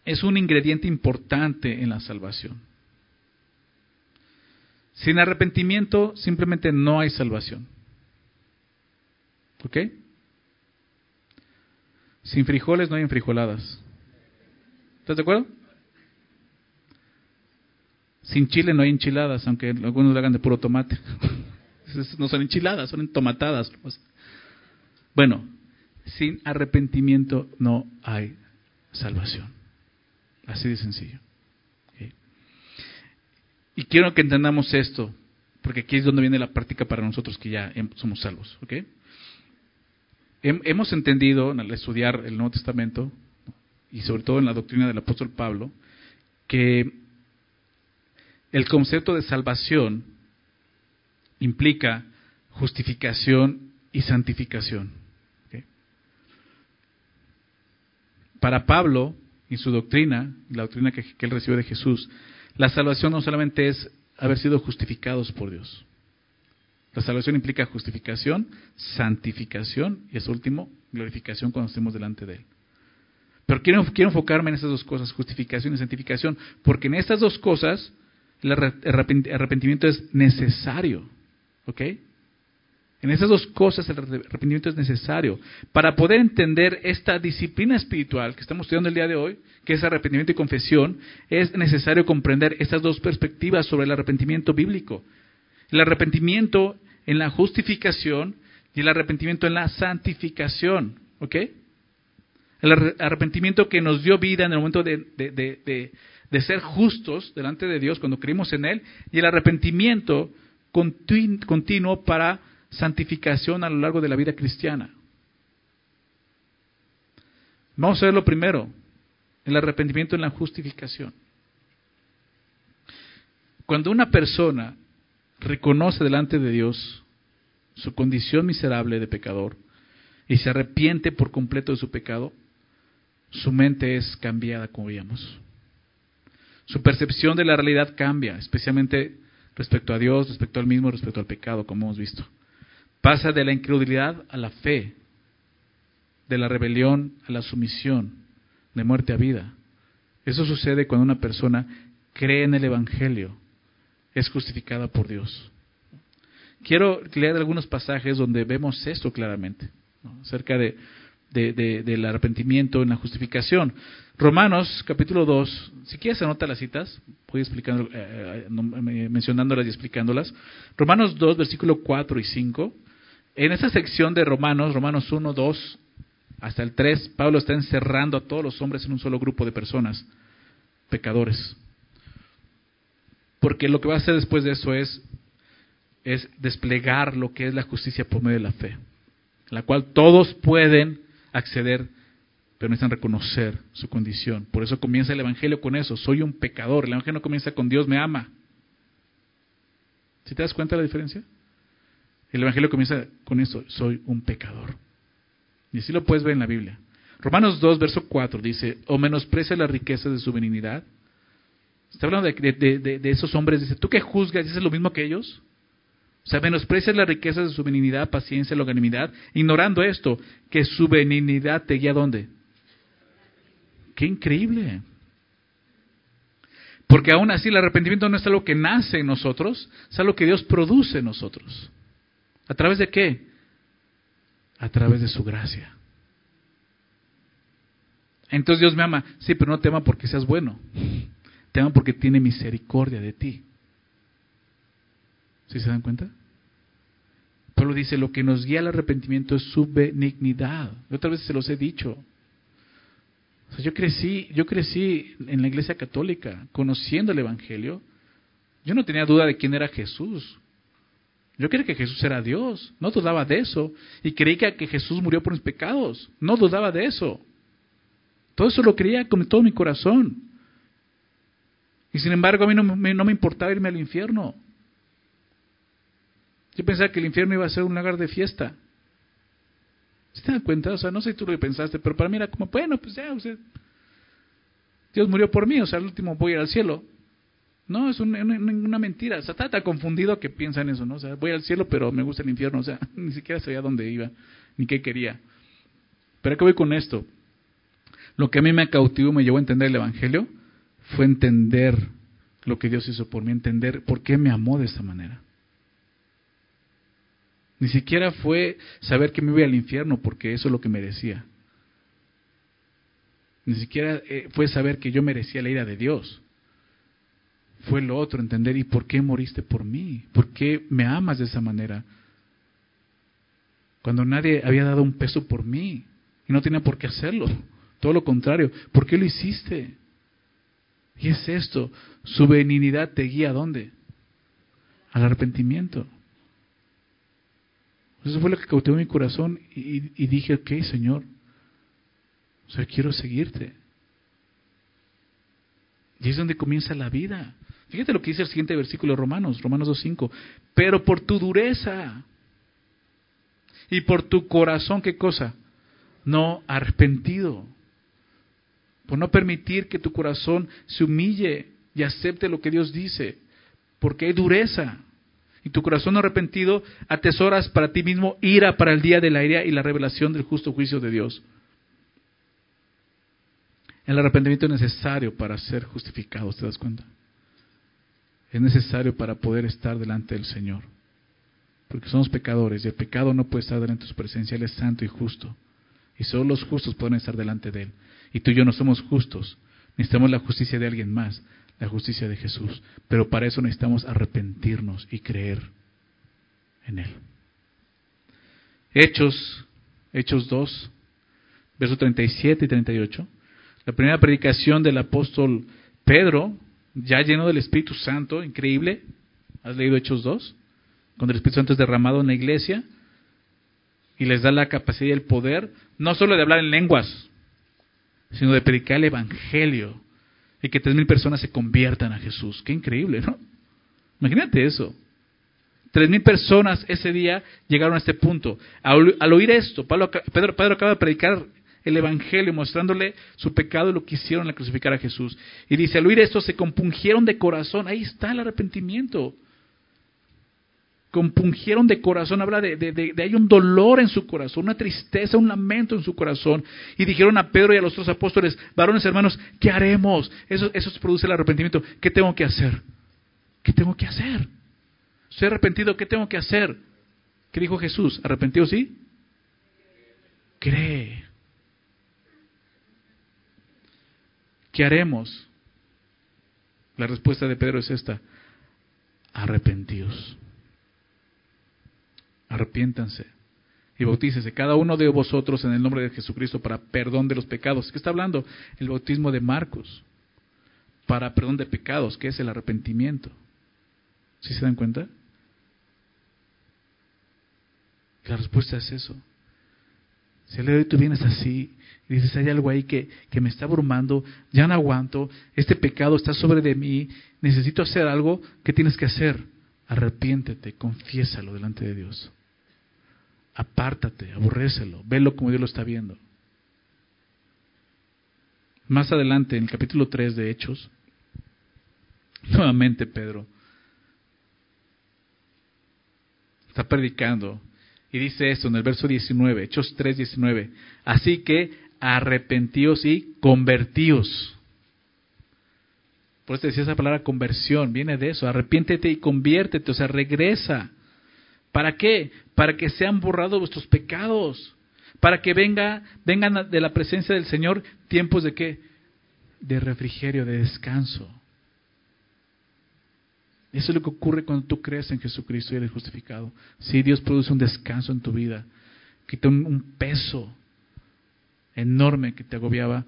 es un ingrediente importante en la salvación. Sin arrepentimiento simplemente no hay salvación. ¿Ok? Sin frijoles no hay enfrijoladas. ¿Estás de acuerdo? Sin chile no hay enchiladas, aunque algunos lo hagan de puro tomate. no son enchiladas, son entomatadas. Bueno, sin arrepentimiento no hay salvación. Así de sencillo. Y quiero que entendamos esto, porque aquí es donde viene la práctica para nosotros que ya somos salvos. Hemos entendido al estudiar el Nuevo Testamento, y sobre todo en la doctrina del apóstol Pablo, que el concepto de salvación implica justificación y santificación. Para Pablo, y su doctrina, la doctrina que, él recibió de Jesús, la salvación no solamente es haber sido justificados por Dios. La salvación implica justificación, santificación y, es último, glorificación cuando estemos delante de Él. Pero quiero, quiero enfocarme en esas dos cosas, justificación y santificación, porque en estas dos cosas el arrepentimiento es necesario. ¿Ok? En esas dos cosas el arrepentimiento es necesario. Para poder entender esta disciplina espiritual que estamos estudiando el día de hoy, que es arrepentimiento y confesión, es necesario comprender estas dos perspectivas sobre el arrepentimiento bíblico. El arrepentimiento en la justificación y el arrepentimiento en la santificación. ¿Ok? El arrepentimiento que nos dio vida en el momento de, de ser justos delante de Dios cuando creímos en Él y el arrepentimiento continuo para santificación a lo largo de la vida cristiana. Vamos a ver lo primero, el arrepentimiento en la justificación. Cuando una persona reconoce delante de Dios su condición miserable de pecador y se arrepiente por completo de su pecado, su mente es cambiada, como veíamos. Su percepción de la realidad cambia, especialmente respecto a Dios, respecto al mismo, respecto al pecado, como hemos visto. Pasa de la incredulidad a la fe, de la rebelión a la sumisión, de muerte a vida. Eso sucede cuando una persona cree en el Evangelio, es justificada por Dios. Quiero leer algunos pasajes donde vemos esto claramente, acerca de, del arrepentimiento en la justificación. Romanos capítulo 2, si quieres anota las citas, voy explicando, eh, eh, mencionándolas y explicándolas. Romanos 2, versículo 4 y 5. En esta sección de Romanos, Romanos 1, 2 hasta el 3, Pablo está encerrando a todos los hombres en un solo grupo de personas, pecadores. Porque lo que va a hacer después de eso es, es desplegar lo que es la justicia por medio de la fe, la cual todos pueden acceder, pero necesitan reconocer su condición. Por eso comienza el Evangelio con eso, soy un pecador. El Evangelio no comienza con Dios me ama. ¿Si te das cuenta de la diferencia? El Evangelio comienza con eso, soy un pecador. Y así lo puedes ver en la Biblia. Romanos 2, verso 4 dice, o menosprecia la riqueza de su benignidad. Está hablando de, esos hombres, dice, ¿tú que juzgas dices lo mismo que ellos? O sea, menosprecia la riqueza de su benignidad, paciencia, longanimidad, ignorando esto, que su benignidad te guía a dónde. Qué increíble. Porque aún así el arrepentimiento no es algo que nace en nosotros, es algo que Dios produce en nosotros. ¿A través de qué? A través de su gracia. Entonces Dios me ama. Sí, pero no te ama porque seas bueno. Te ama porque tiene misericordia de ti. ¿Sí se dan cuenta? Pablo dice, lo que nos guía al arrepentimiento es su benignidad. Otra vez se los he dicho. Yo crecí, yo crecí en la iglesia católica, conociendo el Evangelio. Yo no tenía duda de quién era Jesús. Yo creía que Jesús era Dios, no dudaba de eso. Y creía que Jesús murió por mis pecados, no dudaba de eso. Todo eso lo creía con todo mi corazón. Y sin embargo a mí no me, no me importaba irme al infierno. Yo pensaba que el infierno iba a ser un lugar de fiesta. ¿Se dan cuenta? O sea, no sé tú lo que pensaste, pero para mí era como, bueno, pues ya, Dios murió por mí, o sea, al último voy al cielo. No, es una, mentira. O está tan confundido que piensa en eso, ¿no? O sea, voy al cielo, pero me gusta el infierno. O sea, ni siquiera sabía dónde iba, ni qué quería. Pero ¿qué voy con esto? Lo que a mí me cautivó, me llevó a entender el Evangelio, fue entender lo que Dios hizo por mí, entender por qué me amó de esta manera. Ni siquiera fue saber que me iba al infierno porque eso es lo que merecía. Ni siquiera eh, fue saber que yo merecía la ira de Dios. Fue lo otro, entender, ¿y por qué moriste por mí? ¿Por qué me amas de esa manera? Cuando nadie había dado un peso por mí y no tenía por qué hacerlo. Todo lo contrario, ¿por qué lo hiciste? Y es esto, su benignidad te guía a dónde? Al arrepentimiento. Eso fue lo que cautivó mi corazón y, dije, ok, Señor, quiero seguirte. Y es donde comienza la vida. Fíjate lo que dice el siguiente versículo de Romanos, Romanos 2.5. Pero por tu dureza y por tu corazón, ¿qué cosa? No arrepentido. Por no permitir que tu corazón se humille y acepte lo que Dios dice. Porque hay dureza y tu corazón arrepentido, atesoras para ti mismo ira para el día de la ira y la revelación del justo juicio de Dios. El arrepentimiento es necesario para ser justificado, ¿te das cuenta? es necesario para poder estar delante del Señor. Porque somos pecadores y el pecado no puede estar delante de su presencia. Él es santo y justo. Y solo los justos pueden estar delante de Él. Y tú y yo no somos justos. Necesitamos la justicia de alguien más, la justicia de Jesús. Pero para eso necesitamos arrepentirnos y creer en Él. Hechos, Hechos 2, versos 37 y 38. La primera predicación del apóstol Pedro, ya lleno del Espíritu Santo, increíble. ¿Has leído Hechos 2? Cuando el Espíritu Santo es derramado en la iglesia y les da la capacidad y el poder, no solo de hablar en lenguas, sino de predicar el Evangelio y que tres mil personas se conviertan a Jesús. Qué increíble, ¿no? Imagínate eso. Tres mil personas ese día llegaron a este punto. Al, oír esto, Pedro, Pedro acaba de predicar el Evangelio, mostrándole su pecado y lo que hicieron al crucificar a Jesús. Y dice, al oír esto se compungieron de corazón. Ahí está el arrepentimiento. Compungieron de corazón, habla de, de, hay un dolor en su corazón, una tristeza, un lamento en su corazón. Y dijeron a Pedro y a los otros apóstoles, varones hermanos, ¿qué haremos? Eso, eso produce el arrepentimiento. ¿Qué tengo que hacer? ¿Qué tengo que hacer? Soy arrepentido, ¿qué tengo que hacer? ¿Qué dijo Jesús? ¿Arrepentido sí? Cree. ¿Qué haremos? La respuesta de Pedro es esta. Arrepentidos. Arrepiéntanse y bautícese cada uno de vosotros en el nombre de Jesucristo para perdón de los pecados. ¿Qué está hablando? El bautismo de Marcos. Para perdón de pecados, que es el arrepentimiento. ¿Sí se dan cuenta? La respuesta es eso. Si el día de tú vienes así y dices, hay algo ahí que, que me está abrumando, ya no aguanto, este pecado está sobre de mí, necesito hacer algo, ¿qué tienes que hacer? Arrepiéntete, confiésalo delante de Dios. Apártate, aborrécelo, velo como Dios lo está viendo. Más adelante, en el capítulo 3 de Hechos, nuevamente Pedro está predicando y dice esto en el verso 19, Hechos 3, 19. Así que arrepentíos y convertíos. Por eso decía esa palabra conversión, viene de eso, arrepiéntete y conviértete, o sea, regresa. ¿Para qué? Para que sean borrados vuestros pecados, para que venga, vengan de la presencia del Señor tiempos de qué? De refrigerio, de descanso. Eso es lo que ocurre cuando tú crees en Jesucristo y eres justificado. Si Dios produce un descanso en tu vida, quita un, peso enorme que te agobiaba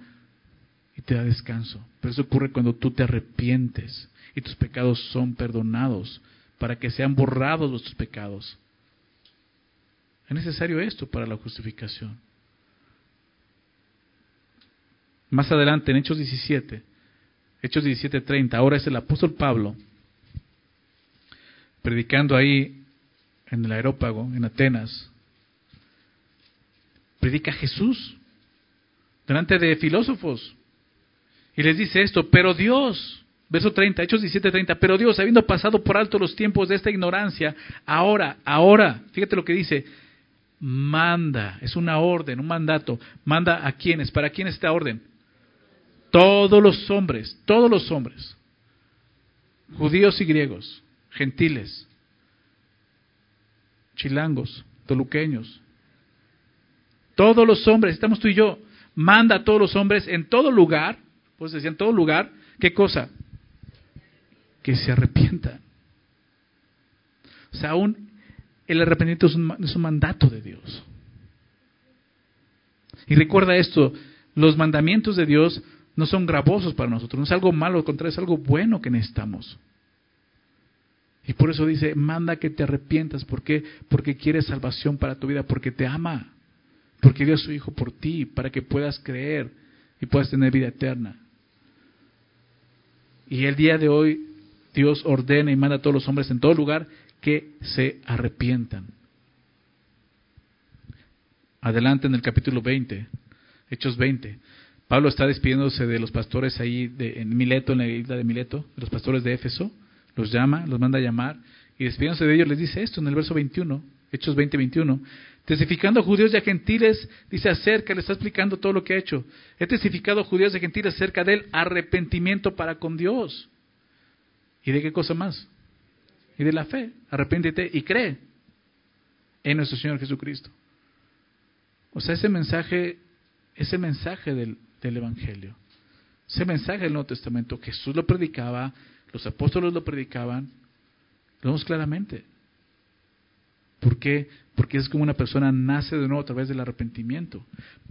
y te da descanso. Pero eso ocurre cuando tú te arrepientes y tus pecados son perdonados para que sean borrados tus pecados. Es necesario esto para la justificación. Más adelante, en Hechos 17, Hechos 17:30, ahora es el apóstol Pablo predicando ahí en el aerópago, en Atenas, predica Jesús delante de filósofos y les dice esto, pero Dios, verso 30, Hechos 17, 30, pero Dios, habiendo pasado por alto los tiempos de esta ignorancia, ahora, ahora, fíjate lo que dice, manda, es una orden, un mandato, manda a quienes, ¿para quién esta orden? Todos los hombres, todos los hombres, judíos y griegos, gentiles, chilangos, toluqueños, todos los hombres, estamos tú y yo, manda a todos los hombres en todo lugar, pues decía en todo lugar, ¿qué cosa? Que se arrepientan. O sea, aún el arrepentimiento es un, es un mandato de Dios. Y recuerda esto, los mandamientos de Dios no son gravosos para nosotros, no es algo malo, al contrario, es algo bueno que necesitamos. Y por eso dice, manda que te arrepientas. ¿Por qué? Porque quiere salvación para tu vida, porque te ama, porque dio a su Hijo por ti, para que puedas creer y puedas tener vida eterna. Y el día de hoy Dios ordena y manda a todos los hombres en todo lugar que se arrepientan. Adelante en el capítulo 20, Hechos 20. Pablo está despidiéndose de los pastores ahí de, en Mileto, en la isla de Mileto, de los pastores de Éfeso los llama, los manda a llamar, y despidiéndose de ellos les dice esto en el verso 21, Hechos 20, 21. Testificando a judíos y a gentiles, dice acerca, le está explicando todo lo que ha hecho. He testificado a judíos y a gentiles acerca del arrepentimiento para con Dios. ¿Y de qué cosa más? Y de la fe. Arrepiéntete y cree en nuestro Señor Jesucristo. O sea, ese mensaje, ese mensaje del, del Evangelio, ese mensaje del Nuevo Testamento, Jesús lo predicaba, los apóstoles lo predicaban, lo vemos claramente. ¿Por qué? Porque es como una persona nace de nuevo a través del arrepentimiento.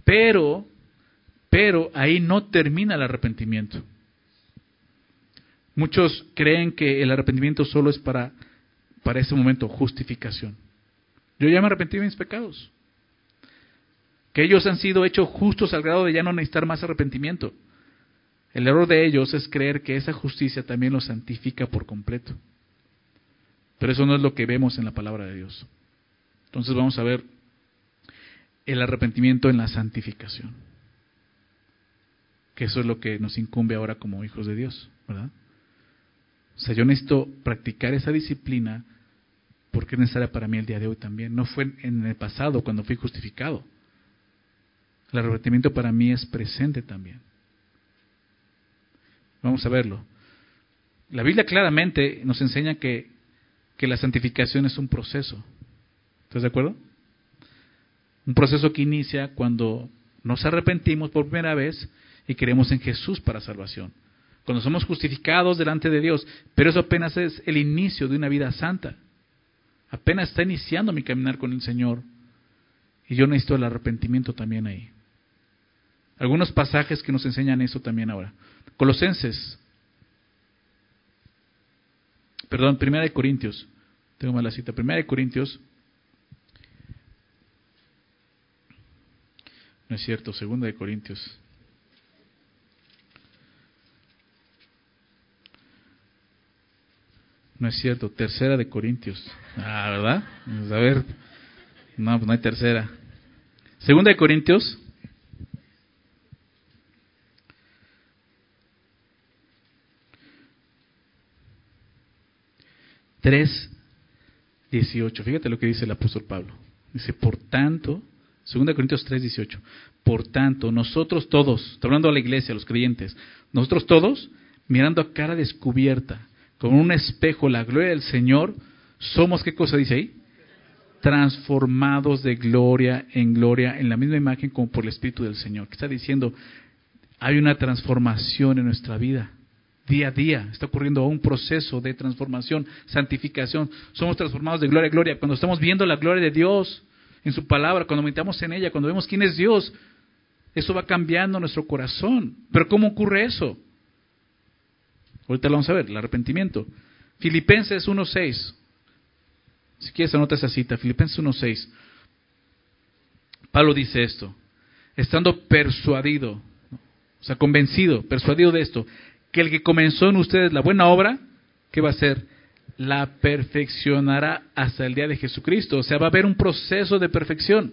Pero, pero ahí no termina el arrepentimiento. Muchos creen que el arrepentimiento solo es para, para ese momento, justificación. Yo ya me arrepentí de mis pecados. Que ellos han sido hechos justos al grado de ya no necesitar más arrepentimiento. El error de ellos es creer que esa justicia también los santifica por completo. Pero eso no es lo que vemos en la palabra de Dios. Entonces vamos a ver el arrepentimiento en la santificación. Que eso es lo que nos incumbe ahora como hijos de Dios, ¿verdad? O sea, yo necesito practicar esa disciplina porque es necesaria para mí el día de hoy también. No fue en el pasado cuando fui justificado. El arrepentimiento para mí es presente también. Vamos a verlo. La Biblia claramente nos enseña que que la santificación es un proceso. ¿Estás de acuerdo? Un proceso que inicia cuando nos arrepentimos por primera vez y creemos en Jesús para salvación. Cuando somos justificados delante de Dios. Pero eso apenas es el inicio de una vida santa. Apenas está iniciando mi caminar con el Señor. Y yo necesito el arrepentimiento también ahí. Algunos pasajes que nos enseñan eso también ahora. Colosenses perdón, Primera de Corintios. Tengo mala cita. Primera de Corintios. No es cierto, Segunda de Corintios. No es cierto, Tercera de Corintios. Ah, ¿verdad? A ver. No, pues no hay tercera. Segunda de Corintios 3, 18. Fíjate lo que dice el apóstol Pablo. Dice, por tanto, 2 Corintios 3, 18. Por tanto, nosotros todos, está hablando a la iglesia, a los creyentes, nosotros todos, mirando a cara descubierta, con un espejo, la gloria del Señor, somos, ¿qué cosa dice ahí? Transformados de gloria en gloria, en la misma imagen como por el Espíritu del Señor. ¿Qué está diciendo? Hay una transformación en nuestra vida día a día. Está ocurriendo un proceso de transformación, santificación. Somos transformados de gloria a gloria. Cuando estamos viendo la gloria de Dios en su palabra, cuando meditamos en ella, cuando vemos quién es Dios, eso va cambiando nuestro corazón. Pero ¿cómo ocurre eso? Ahorita lo vamos a ver, el arrepentimiento. Filipenses 1.6. Si quieres anota esa cita, Filipenses 1.6. Pablo dice esto, estando persuadido, o sea, convencido, persuadido de esto, que el que comenzó en ustedes la buena obra, ¿qué va a hacer? La perfeccionará hasta el día de Jesucristo. O sea, va a haber un proceso de perfección.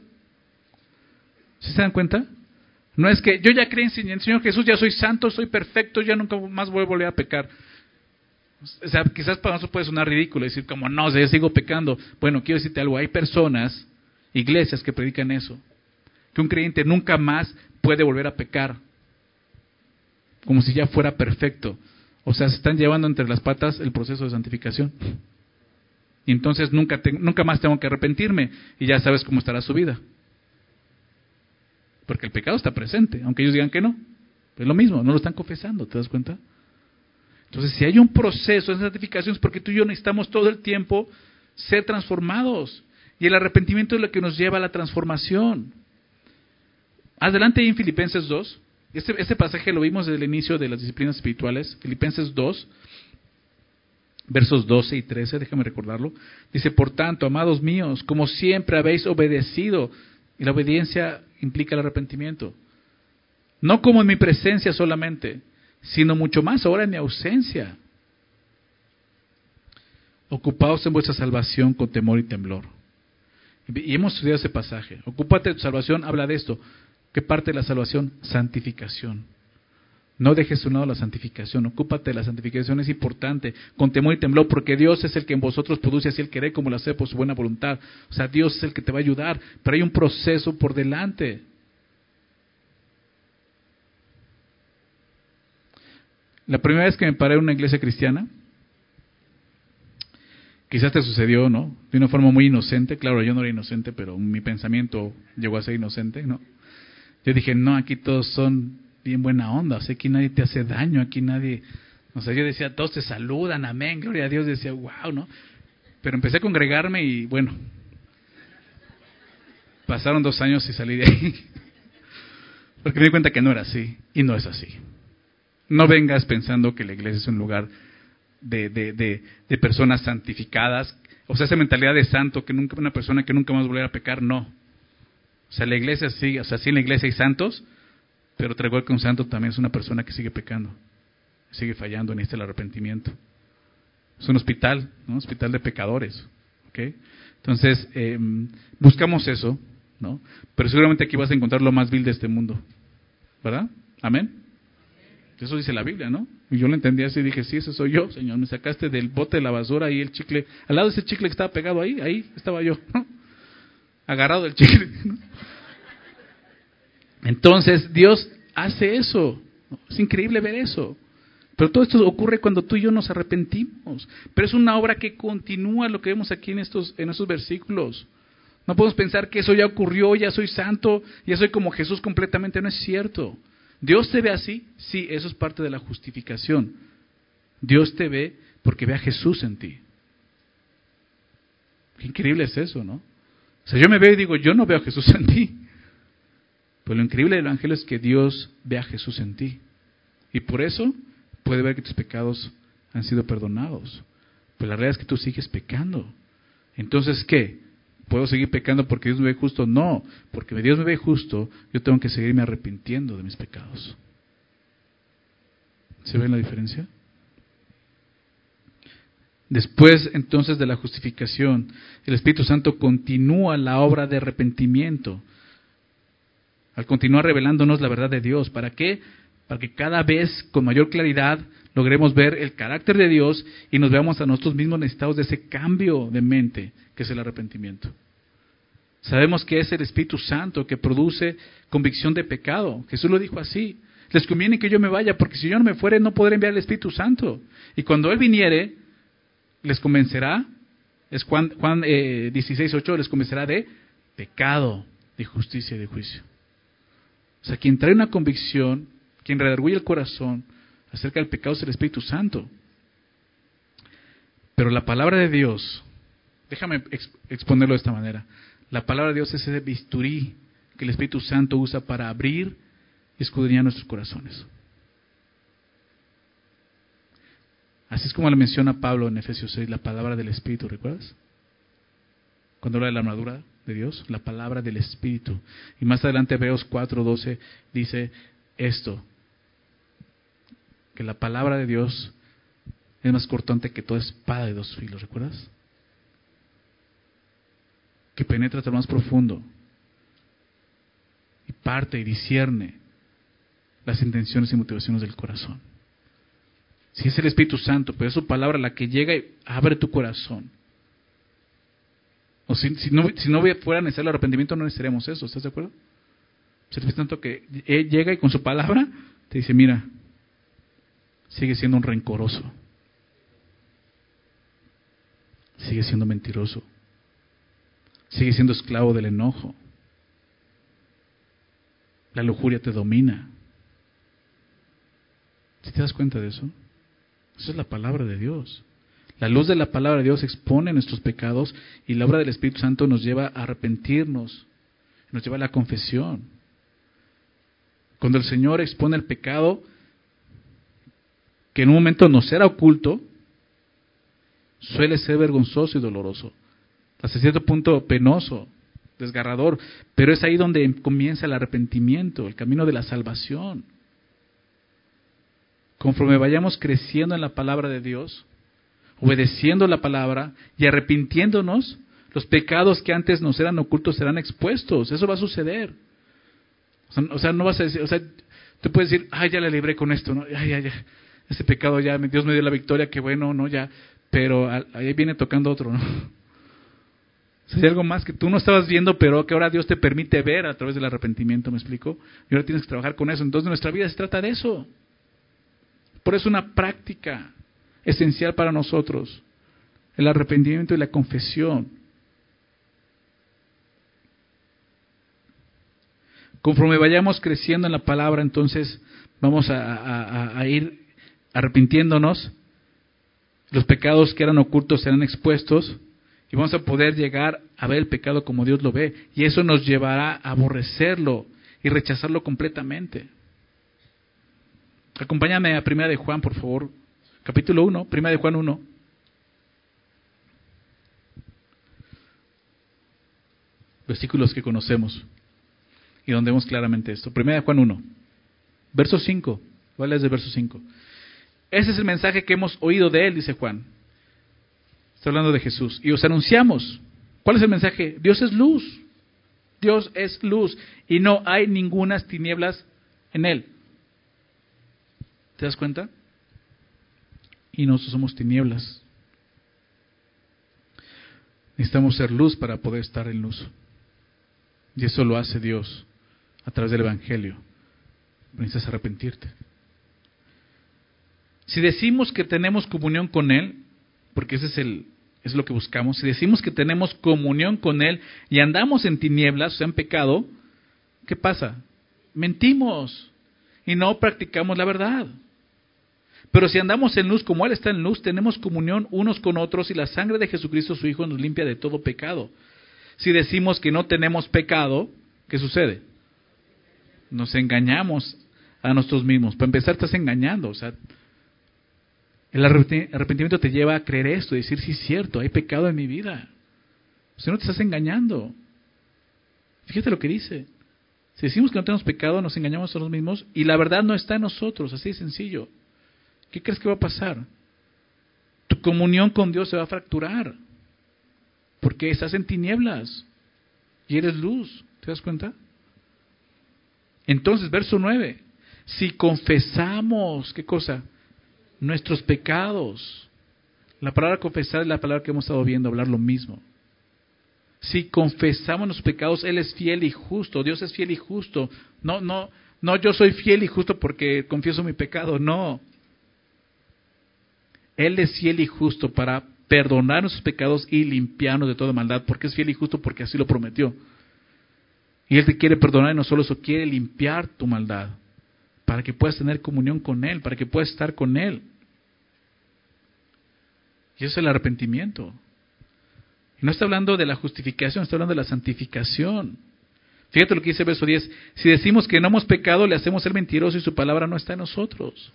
¿Se dan cuenta? No es que yo ya creo en el Señor Jesús, ya soy santo, soy perfecto, ya nunca más voy a volver a pecar. O sea, quizás para nosotros puede sonar ridículo decir como, no, yo sigo pecando. Bueno, quiero decirte algo, hay personas, iglesias que predican eso, que un creyente nunca más puede volver a pecar como si ya fuera perfecto. O sea, se están llevando entre las patas el proceso de santificación. Y entonces nunca, nunca más tengo que arrepentirme y ya sabes cómo estará su vida. Porque el pecado está presente, aunque ellos digan que no. Es lo mismo, no lo están confesando, ¿te das cuenta? Entonces, si hay un proceso de santificación es porque tú y yo necesitamos todo el tiempo ser transformados. Y el arrepentimiento es lo que nos lleva a la transformación. Adelante en Filipenses 2. Este, este, pasaje lo vimos desde el inicio de las disciplinas espirituales, Filipenses 2, versos 12 y 13, déjame recordarlo. Dice, por tanto, amados míos, como siempre habéis obedecido, y la obediencia implica el arrepentimiento, no como en mi presencia solamente, sino mucho más ahora en mi ausencia. Ocupaos en vuestra salvación con temor y temblor. Y hemos estudiado ese pasaje. Ocúpate de tu salvación, habla de esto. ¿Qué parte de la salvación? Santificación. No dejes un lado la santificación, ocúpate de la santificación, es importante, con temor y temblor, porque Dios es el que en vosotros produce así el querer como lo hace por su buena voluntad. O sea, Dios es el que te va a ayudar, pero hay un proceso por delante. La primera vez que me paré en una iglesia cristiana, Quizás te sucedió, ¿no? De una forma muy inocente. Claro, yo no era inocente, pero mi pensamiento llegó a ser inocente, ¿no? Yo dije, no, aquí todos son bien buena onda. O sea, aquí nadie te hace daño, aquí nadie... O sea, yo decía, todos te saludan, amén, gloria a Dios. Decía, wow, ¿no? Pero empecé a congregarme y bueno, pasaron dos años y salí de ahí. Porque me di cuenta que no era así. Y no es así. No vengas pensando que la iglesia es un lugar de, de, de, personas santificadas. O sea, esa mentalidad de santo, que nunca una persona que nunca más volverá a pecar, no. O sea, la iglesia sigue, o sea, sí en la iglesia hay santos, pero igual que un santo también es una persona que sigue pecando, sigue fallando, en este arrepentimiento. Es un hospital, ¿no? Un hospital de pecadores. ¿okay? Entonces, em, buscamos eso, ¿no? Pero seguramente aquí vas a encontrar lo más vil de este mundo. ¿Verdad? Amén. Eso dice la Biblia, ¿no? Y yo lo entendí así y dije, sí, ese soy yo, Señor. Me sacaste del bote de la basura y el chicle. Al lado de ese chicle que estaba pegado ahí, ahí estaba yo, ¿no? Agarrado del chicle. Entonces, Dios hace eso. Es increíble ver eso. Pero todo esto ocurre cuando tú y yo nos arrepentimos. Pero es una obra que continúa lo que vemos aquí en estos, en estos versículos. No podemos pensar que eso ya ocurrió, ya soy santo, ya soy como Jesús completamente. No es cierto. ¿Dios te ve así? Sí, eso es parte de la justificación. Dios te ve porque ve a Jesús en ti. Qué increíble es eso, ¿no? O sea, yo me veo y digo, yo no veo a Jesús en ti. Pero lo increíble del Evangelio es que Dios ve a Jesús en ti. Y por eso puede ver que tus pecados han sido perdonados. Pero la realidad es que tú sigues pecando. Entonces, ¿qué? ¿Puedo seguir pecando porque Dios me ve justo? No, porque Dios me ve justo, yo tengo que seguirme arrepintiendo de mis pecados. ¿Se ve la diferencia? Después entonces de la justificación, el Espíritu Santo continúa la obra de arrepentimiento. Al continuar revelándonos la verdad de Dios. ¿Para qué? Para que cada vez con mayor claridad logremos ver el carácter de Dios y nos veamos a nosotros mismos necesitados de ese cambio de mente que es el arrepentimiento. Sabemos que es el Espíritu Santo que produce convicción de pecado. Jesús lo dijo así. Les conviene que yo me vaya, porque si yo no me fuere no podré enviar el Espíritu Santo. Y cuando Él viniere, les convencerá, es Juan, Juan eh, 16, 8, les convencerá de pecado, de justicia y de juicio. O sea, quien trae una convicción, quien redarguye el corazón, acerca del pecado es el Espíritu Santo. Pero la palabra de Dios, déjame exponerlo de esta manera, la palabra de Dios es ese bisturí que el Espíritu Santo usa para abrir y escudriñar nuestros corazones. Así es como le menciona Pablo en Efesios 6, la palabra del Espíritu, ¿recuerdas? Cuando habla de la armadura de Dios, la palabra del Espíritu. Y más adelante Hebreos 4:12 dice esto, que la palabra de Dios es más cortante que toda espada de dos filos, ¿recuerdas? Que penetra hasta lo más profundo y parte y discierne las intenciones y motivaciones del corazón. Si es el Espíritu Santo, pero es su palabra la que llega y abre tu corazón. O si, no, si no fuera necesario el arrepentimiento, no necesitaríamos eso, ¿estás de acuerdo? El Espíritu Santo que llega y con su palabra te dice, mira, sigue siendo un rencoroso. Sigue siendo mentiroso. Sigue siendo esclavo del enojo. La lujuria te domina. ¿Si te das cuenta de eso? Esa es la palabra de Dios. La luz de la palabra de Dios expone nuestros pecados y la obra del Espíritu Santo nos lleva a arrepentirnos, nos lleva a la confesión. Cuando el Señor expone el pecado, que en un momento no será oculto, suele ser vergonzoso y doloroso, hasta cierto punto penoso, desgarrador, pero es ahí donde comienza el arrepentimiento, el camino de la salvación. Conforme vayamos creciendo en la palabra de Dios, obedeciendo la palabra y arrepintiéndonos, los pecados que antes nos eran ocultos serán expuestos. Eso va a suceder. O sea, no vas a decir, o sea, te puedes decir, ay, ya le libré con esto, ¿no? Ay, ya, ya ese pecado ya, Dios me dio la victoria, que bueno, no, ya, pero ahí viene tocando otro, ¿no? hay algo más que tú no estabas viendo, pero que ahora Dios te permite ver a través del arrepentimiento, ¿me explico? Y ahora tienes que trabajar con eso. Entonces nuestra vida se trata de eso. Por eso es una práctica esencial para nosotros. el arrepentimiento y la confesión. Conforme vayamos creciendo en la palabra, entonces vamos a, ir arrepintiéndonos. Los pecados que eran ocultos serán expuestos y vamos a poder llegar a ver el pecado como Dios lo ve. Y eso nos llevará a aborrecerlo y rechazarlo completamente. Acompáñame a Primera de Juan, por favor. Capítulo 1, Primera de Juan 1. Versículos que conocemos y donde vemos claramente esto. Primera de Juan 1, verso 5. ¿Cuál es el verso 5? Ese es el mensaje que hemos oído de él, dice Juan. Está hablando de Jesús. Y os anunciamos. ¿Cuál es el mensaje? Dios es luz. Dios es luz. Y no hay ninguna tinieblas en él. ¿Te das cuenta? Y nosotros somos tinieblas. Necesitamos ser luz para poder estar en luz. Y eso lo hace Dios a través del Evangelio. Necesitas arrepentirte. Si decimos que tenemos comunión con Él, porque ese es el es lo que buscamos, si decimos que tenemos comunión con Él y andamos en tinieblas, o sea, en pecado, ¿qué pasa? Mentimos y no practicamos la verdad. Pero si andamos en luz como Él está en luz, tenemos comunión unos con otros y la sangre de Jesucristo su Hijo nos limpia de todo pecado. Si decimos que no tenemos pecado, ¿qué sucede? Nos engañamos a nosotros mismos. Para empezar, estás engañando. O sea, el arrepentimiento te lleva a creer esto, y decir, sí es cierto, hay pecado en mi vida. O sea, no te estás engañando. Fíjate lo que dice. Si decimos que no tenemos pecado, nos engañamos a nosotros mismos y la verdad no está en nosotros, así de sencillo. ¿Qué crees que va a pasar? Tu comunión con Dios se va a fracturar porque estás en tinieblas y eres luz. ¿Te das cuenta? Entonces, verso 9, si confesamos, ¿qué cosa? nuestros pecados. La palabra confesar es la palabra que hemos estado viendo, hablar lo mismo. Si confesamos nuestros pecados, Él es fiel y justo, Dios es fiel y justo. No, no, no, yo soy fiel y justo porque confieso mi pecado, no. Él es fiel y justo para perdonar nuestros pecados y limpiarnos de toda maldad, porque es fiel y justo porque así lo prometió. Y Él te quiere perdonar y no solo eso, quiere limpiar tu maldad para que puedas tener comunión con Él, para que puedas estar con Él. Y eso es el arrepentimiento. No está hablando de la justificación, está hablando de la santificación. Fíjate lo que dice el verso 10. Si decimos que no hemos pecado, le hacemos ser mentiroso y su palabra no está en nosotros.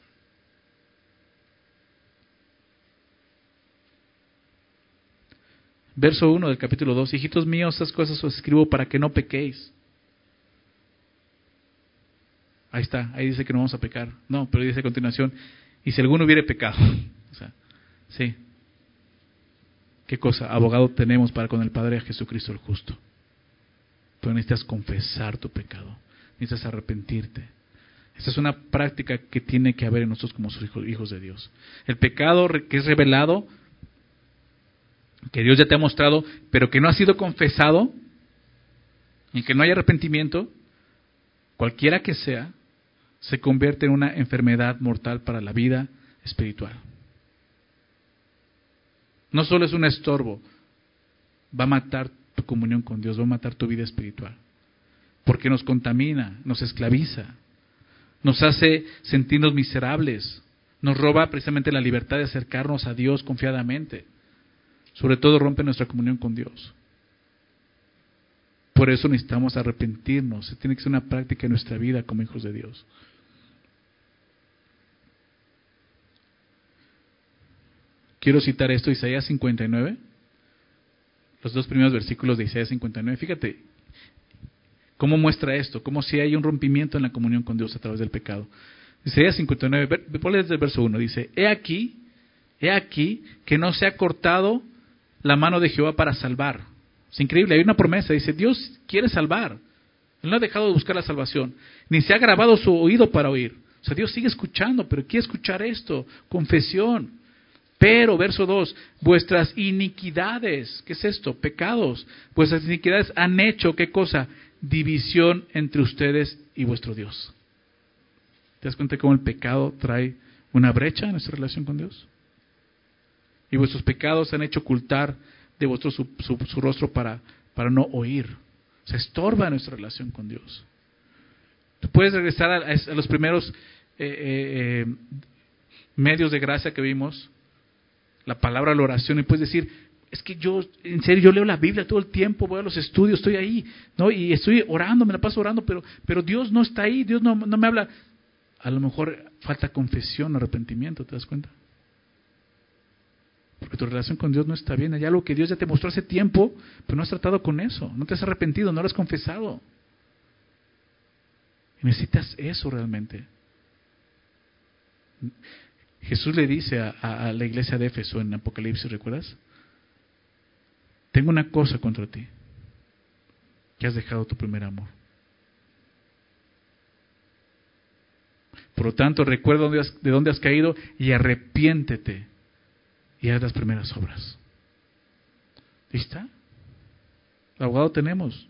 Verso 1 del capítulo 2. Hijitos míos, estas cosas os escribo para que no pequéis. Ahí está, ahí dice que no vamos a pecar. No, pero dice a continuación, y si alguno hubiere pecado, sí. ¿Qué cosa? Abogado tenemos para con el Padre a Jesucristo el justo. Pero necesitas confesar tu pecado, necesitas arrepentirte. Esta es una práctica que tiene que haber en nosotros como hijos de Dios. El pecado que es revelado, que Dios ya te ha mostrado, pero que no ha sido confesado, y que no hay arrepentimiento, cualquiera que sea, se convierte en una enfermedad mortal para la vida espiritual. No solo es un estorbo, va a matar tu comunión con Dios, va a matar tu vida espiritual. Porque nos contamina, nos esclaviza, nos hace sentirnos miserables, nos roba precisamente la libertad de acercarnos a Dios confiadamente. Sobre todo rompe nuestra comunión con Dios. Por eso necesitamos arrepentirnos. Tiene que ser una práctica en nuestra vida como hijos de Dios. Quiero citar esto, Isaías 59, los dos primeros versículos de Isaías 59. Fíjate cómo muestra esto, cómo si hay un rompimiento en la comunión con Dios a través del pecado. Isaías 59, ponle el verso 1, dice, he aquí, he aquí que no se ha cortado la mano de Jehová para salvar. Es increíble, hay una promesa, dice, Dios quiere salvar. Él no ha dejado de buscar la salvación, ni se ha grabado su oído para oír. O sea, Dios sigue escuchando, pero quiere escuchar esto, confesión. Pero, verso 2, vuestras iniquidades, ¿qué es esto? Pecados. Vuestras iniquidades han hecho, ¿qué cosa? División entre ustedes y vuestro Dios. ¿Te das cuenta cómo el pecado trae una brecha en nuestra relación con Dios? Y vuestros pecados han hecho ocultar de vosotros su, rostro para, para no oír. Se estorba nuestra relación con Dios. Tú puedes regresar a, los primeros eh, eh, eh, medios de gracia que vimos, la palabra, la oración, y puedes decir, es que yo, en serio, yo leo la Biblia todo el tiempo, voy a los estudios, estoy ahí, ¿no? Y estoy orando, me la paso orando, pero, pero Dios no está ahí, Dios no, no me habla. A lo mejor falta confesión, arrepentimiento, ¿te das cuenta? Porque tu relación con Dios no está bien. Hay algo que Dios ya te mostró hace tiempo, pero no has tratado con eso. No te has arrepentido, no lo has confesado. necesitas eso realmente. Jesús le dice a, la iglesia de Éfeso en Apocalipsis, ¿recuerdas? Tengo una cosa contra ti, que has dejado tu primer amor. Por lo tanto, recuerda de dónde has caído y arrepiéntete y haz las primeras obras. ¿Lista? Abogado tenemos.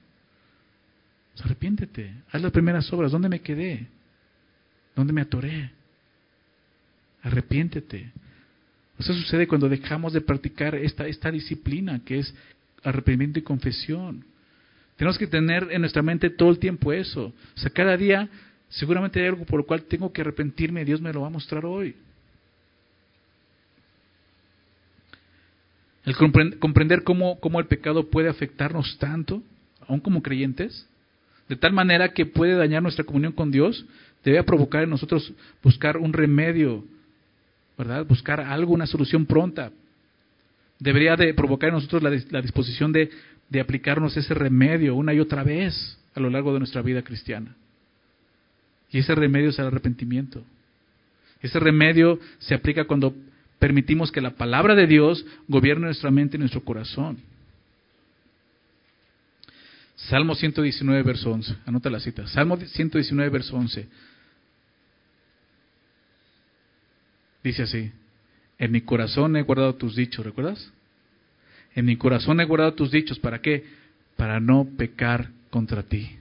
arrepiéntete, haz las primeras obras. ¿Dónde me quedé? ¿Dónde me atoré? Arrepiéntete. Eso sucede cuando dejamos de practicar esta, esta disciplina que es arrepentimiento y confesión. Tenemos que tener en nuestra mente todo el tiempo eso. O sea, cada día seguramente hay algo por lo cual tengo que arrepentirme y Dios me lo va a mostrar hoy. El comprender cómo, cómo el pecado puede afectarnos tanto, aún como creyentes, de tal manera que puede dañar nuestra comunión con Dios, debe provocar en nosotros buscar un remedio, ¿verdad? Buscar algo, una solución pronta. Debería de provocar en nosotros la, disposición de, de aplicarnos ese remedio una y otra vez a lo largo de nuestra vida cristiana. Y ese remedio es el arrepentimiento. Ese remedio se aplica cuando permitimos que la palabra de Dios gobierne nuestra mente y nuestro corazón. Salmo 119, verso 11. Anota la cita. Salmo 119, verso 11. Dice así. En mi corazón he guardado tus dichos, ¿recuerdas? En mi corazón he guardado tus dichos. ¿Para qué? Para no pecar contra ti.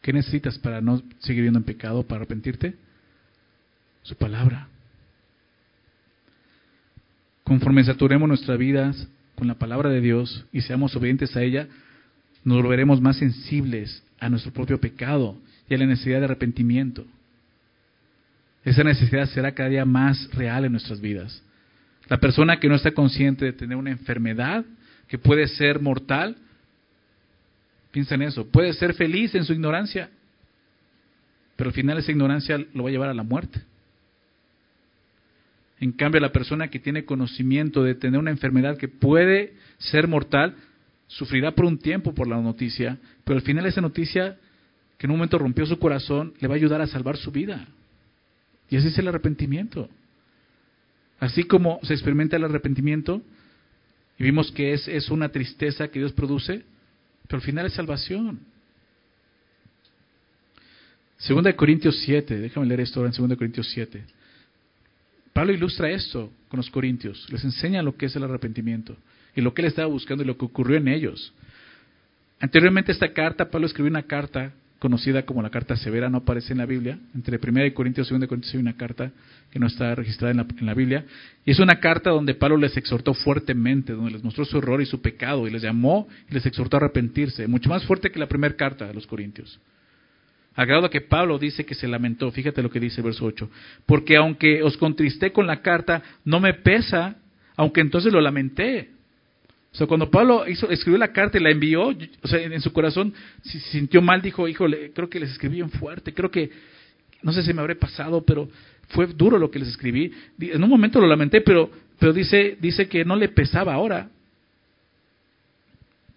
¿Qué necesitas para no seguir viviendo en pecado, para arrepentirte? Su palabra. Conforme saturemos nuestras vidas con la palabra de Dios y seamos obedientes a ella, nos volveremos más sensibles a nuestro propio pecado y a la necesidad de arrepentimiento. Esa necesidad será cada día más real en nuestras vidas. La persona que no está consciente de tener una enfermedad que puede ser mortal, piensa en eso, puede ser feliz en su ignorancia, pero al final esa ignorancia lo va a llevar a la muerte. En cambio, la persona que tiene conocimiento de tener una enfermedad que puede ser mortal, sufrirá por un tiempo por la noticia, pero al final esa noticia que en un momento rompió su corazón le va a ayudar a salvar su vida. Y ese es el arrepentimiento. Así como se experimenta el arrepentimiento, y vimos que es, es una tristeza que Dios produce, pero al final es salvación. Segunda de Corintios 7, déjame leer esto ahora en Segunda de Corintios 7. Pablo ilustra esto con los corintios, les enseña lo que es el arrepentimiento y lo que él estaba buscando y lo que ocurrió en ellos. Anteriormente esta carta, Pablo escribió una carta conocida como la carta severa, no aparece en la Biblia. Entre 1 Corintios y 2 Corintios hay una carta que no está registrada en la, en la, Biblia. Y es una carta donde Pablo les exhortó fuertemente, donde les mostró su error y su pecado, y les llamó y les exhortó a arrepentirse. Mucho más fuerte que la primera carta de los Corintios. Grado que Pablo dice que se lamentó. Fíjate lo que dice verso 8. Porque aunque os contristé con la carta, no me pesa, aunque entonces lo lamenté. O sea, cuando Pablo escribió la carta y la envió, o sea, en, su corazón se sintió mal, dijo, híjole, creo que les escribí bien fuerte, creo que, no sé si me habré pasado, pero fue duro lo que les escribí. En un momento lo lamenté, pero, pero dice, dice que no le pesaba ahora.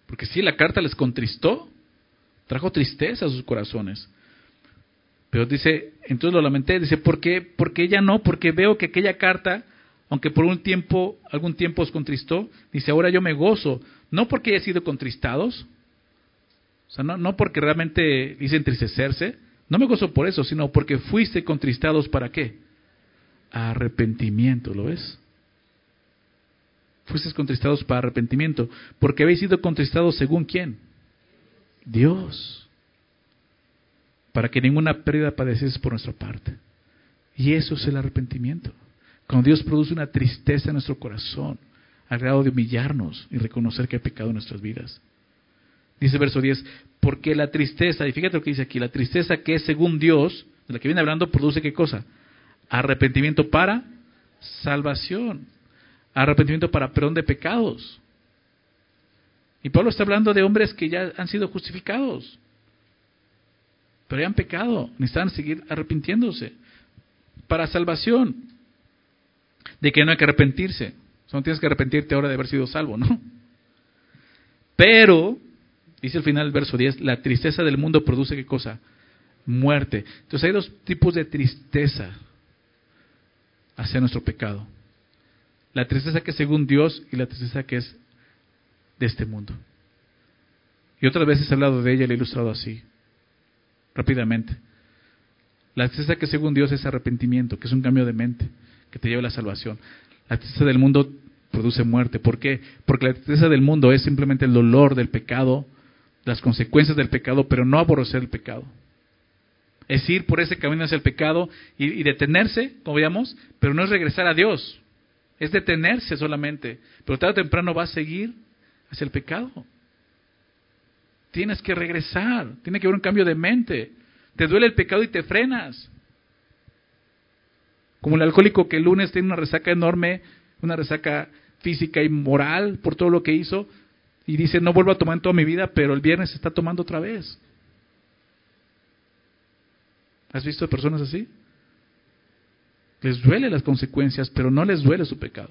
Porque si la carta les contristó, trajo tristeza a sus corazones. Pero dice, entonces lo lamenté, dice, ¿por qué? Porque ella no, porque veo que aquella carta, aunque por un tiempo, algún tiempo os contristó, dice, ahora yo me gozo, no porque haya sido contristados, o sea, no, no porque realmente hice entristecerse, no me gozo por eso, sino porque fuiste contristados para qué? Arrepentimiento, ¿lo ves? Fuiste contristados para arrepentimiento, porque habéis sido contristados según quién? Dios para que ninguna pérdida padecieses por nuestra parte. Y eso es el arrepentimiento. Cuando Dios produce una tristeza en nuestro corazón, al grado de humillarnos y reconocer que hay pecado en nuestras vidas. Dice verso 10, porque la tristeza, y fíjate lo que dice aquí, la tristeza que es según Dios, de la que viene hablando, produce qué cosa? Arrepentimiento para salvación. Arrepentimiento para perdón de pecados. Y Pablo está hablando de hombres que ya han sido justificados, pero ya han pecado, necesitan seguir arrepintiéndose para salvación, de que no hay que arrepentirse. No tienes que arrepentirte ahora de haber sido salvo, ¿no? Pero, dice el final del verso 10, la tristeza del mundo produce qué cosa? Muerte. Entonces hay dos tipos de tristeza hacia nuestro pecado. La tristeza que es según Dios y la tristeza que es de este mundo. Y otras veces he hablado de ella y la he ilustrado así, rápidamente. La tristeza que según Dios es arrepentimiento, que es un cambio de mente, que te lleva a la salvación. La tristeza del mundo produce muerte. ¿Por qué? Porque la tristeza del mundo es simplemente el dolor del pecado, las consecuencias del pecado, pero no aborrecer el pecado. Es ir por ese camino hacia el pecado y, detenerse, como veíamos, pero no es regresar a Dios. Es detenerse solamente. Pero tarde o temprano va a seguir hacia el pecado. Tienes que regresar, tiene que haber un cambio de mente. Te duele el pecado y te frenas. Como el alcohólico que el lunes tiene una resaca enorme, una resaca física y moral por todo lo que hizo, y dice, no vuelvo a tomar en toda mi vida, pero el viernes está tomando otra vez. ¿Has visto personas así? Les duele las consecuencias, pero no les duele su pecado.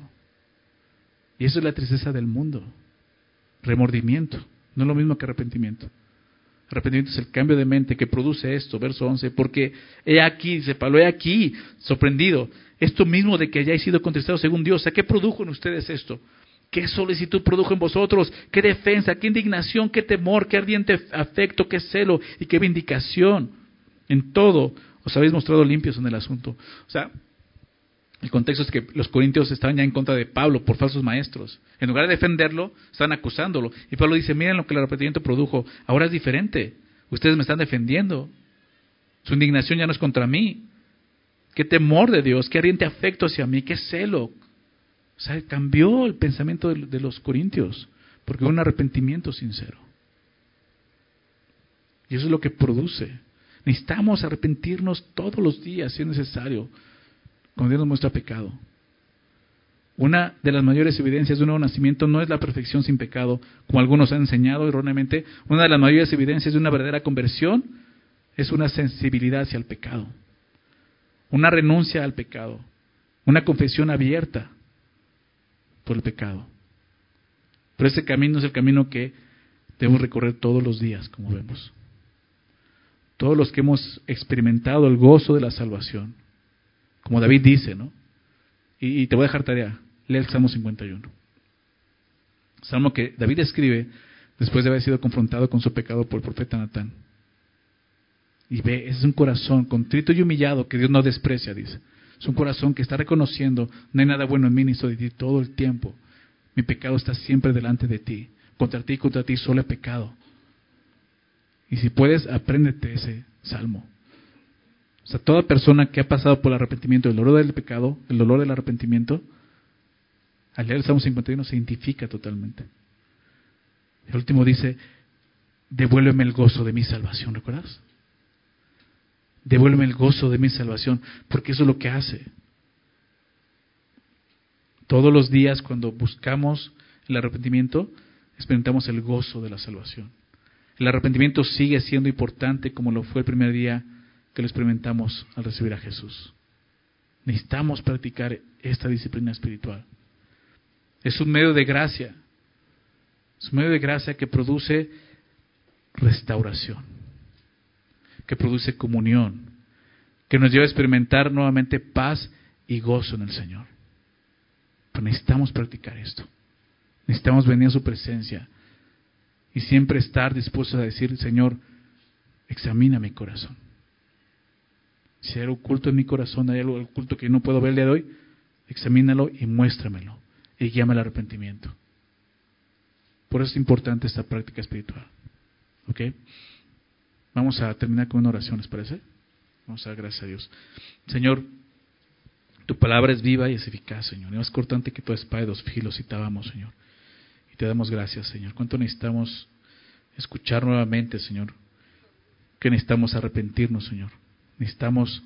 Y eso es la tristeza del mundo. Remordimiento. No es lo mismo que arrepentimiento. Arrepentimiento es el cambio de mente que produce esto, verso 11, porque he aquí, dice Pablo, he aquí, sorprendido, esto mismo de que hayáis sido contestados según Dios. ¿A qué produjo en ustedes esto? ¿Qué solicitud produjo en vosotros? ¿Qué defensa? ¿Qué indignación? ¿Qué temor? ¿Qué ardiente afecto? ¿Qué celo? ¿Y qué vindicación? En todo os habéis mostrado limpios en el asunto. O sea, el contexto es que los corintios estaban ya en contra de Pablo por falsos maestros. En lugar de defenderlo, están acusándolo. Y Pablo dice, miren lo que el arrepentimiento produjo. Ahora es diferente. Ustedes me están defendiendo. Su indignación ya no es contra mí. Qué temor de Dios, qué ardiente afecto hacia mí, qué celo. O sea, cambió el pensamiento de los corintios, porque hubo un arrepentimiento sincero. Y eso es lo que produce. Necesitamos arrepentirnos todos los días, si es necesario cuando Dios nos muestra pecado. Una de las mayores evidencias de un nuevo nacimiento no es la perfección sin pecado, como algunos han enseñado erróneamente. Una de las mayores evidencias de una verdadera conversión es una sensibilidad hacia el pecado, una renuncia al pecado, una confesión abierta por el pecado. Pero ese camino es el camino que debemos recorrer todos los días, como vemos. Todos los que hemos experimentado el gozo de la salvación, como David dice, ¿no? Y, te voy a dejar tarea, lee el Salmo 51. Salmo que David escribe después de haber sido confrontado con su pecado por el profeta Natán. Y ve, es un corazón contrito y humillado que Dios no desprecia, dice. Es un corazón que está reconociendo, no hay nada bueno en mí ni soy de ti todo el tiempo. Mi pecado está siempre delante de ti. Contra ti y contra ti solo he pecado. Y si puedes, apréndete ese salmo. O sea, toda persona que ha pasado por el arrepentimiento, el dolor del pecado, el dolor del arrepentimiento, al leer el Salmo 51 se identifica totalmente. El último dice, devuélveme el gozo de mi salvación, ¿recuerdas? Devuélveme el gozo de mi salvación, porque eso es lo que hace. Todos los días cuando buscamos el arrepentimiento, experimentamos el gozo de la salvación. El arrepentimiento sigue siendo importante como lo fue el primer día que lo experimentamos al recibir a Jesús. Necesitamos practicar esta disciplina espiritual. Es un medio de gracia. Es un medio de gracia que produce restauración, que produce comunión, que nos lleva a experimentar nuevamente paz y gozo en el Señor. Pero necesitamos practicar esto. Necesitamos venir a su presencia y siempre estar dispuestos a decir, Señor, examina mi corazón. Si hay algo oculto en mi corazón, hay algo oculto que no puedo ver el día de hoy, examínalo y muéstramelo y guíame al arrepentimiento. Por eso es importante esta práctica espiritual. ¿Ok? Vamos a terminar con una oración, ¿les parece? Vamos a dar gracias a Dios. Señor, Tu palabra es viva y es eficaz, Señor. Y más cortante que tu espada de dos filos, citábamos, Señor. Y te damos gracias, Señor. ¿Cuánto necesitamos escuchar nuevamente, Señor? Que necesitamos arrepentirnos, Señor. Necesitamos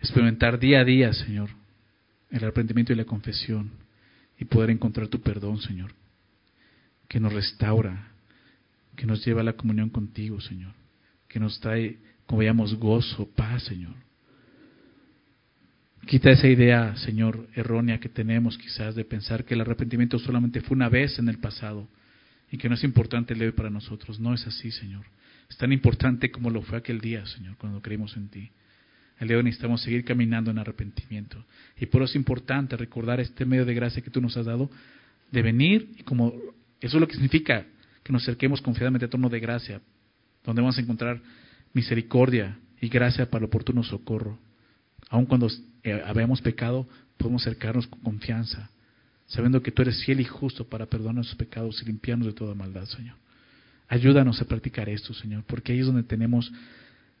experimentar día a día, Señor, el arrepentimiento y la confesión y poder encontrar tu perdón, Señor, que nos restaura, que nos lleva a la comunión contigo, Señor, que nos trae, como veamos, gozo, paz, Señor. Quita esa idea, Señor, errónea que tenemos quizás de pensar que el arrepentimiento solamente fue una vez en el pasado y que no es importante el día para nosotros. No es así, Señor. Es tan importante como lo fue aquel día, Señor, cuando creímos en ti. El día de hoy necesitamos seguir caminando en arrepentimiento. Y por eso es importante recordar este medio de gracia que tú nos has dado, de venir y como eso es lo que significa que nos acerquemos confiadamente a trono de gracia, donde vamos a encontrar misericordia y gracia para el oportuno socorro. Aun cuando eh, habíamos pecado, podemos acercarnos con confianza, sabiendo que tú eres fiel y justo para perdonar nuestros pecados y limpiarnos de toda maldad, Señor. Ayúdanos a practicar esto, Señor, porque ahí es donde tenemos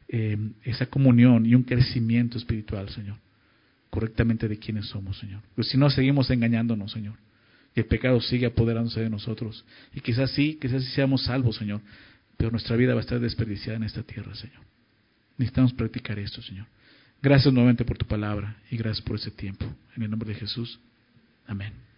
eh, esa comunión y un crecimiento espiritual, Señor, correctamente de quienes somos, Señor. Pues si no, seguimos engañándonos, Señor. Y el pecado sigue apoderándose de nosotros. Y quizás sí, quizás sí seamos salvos, Señor, pero nuestra vida va a estar desperdiciada en esta tierra, Señor. Necesitamos practicar esto, Señor. Gracias nuevamente por tu palabra y gracias por ese tiempo. En el nombre de Jesús. Amén.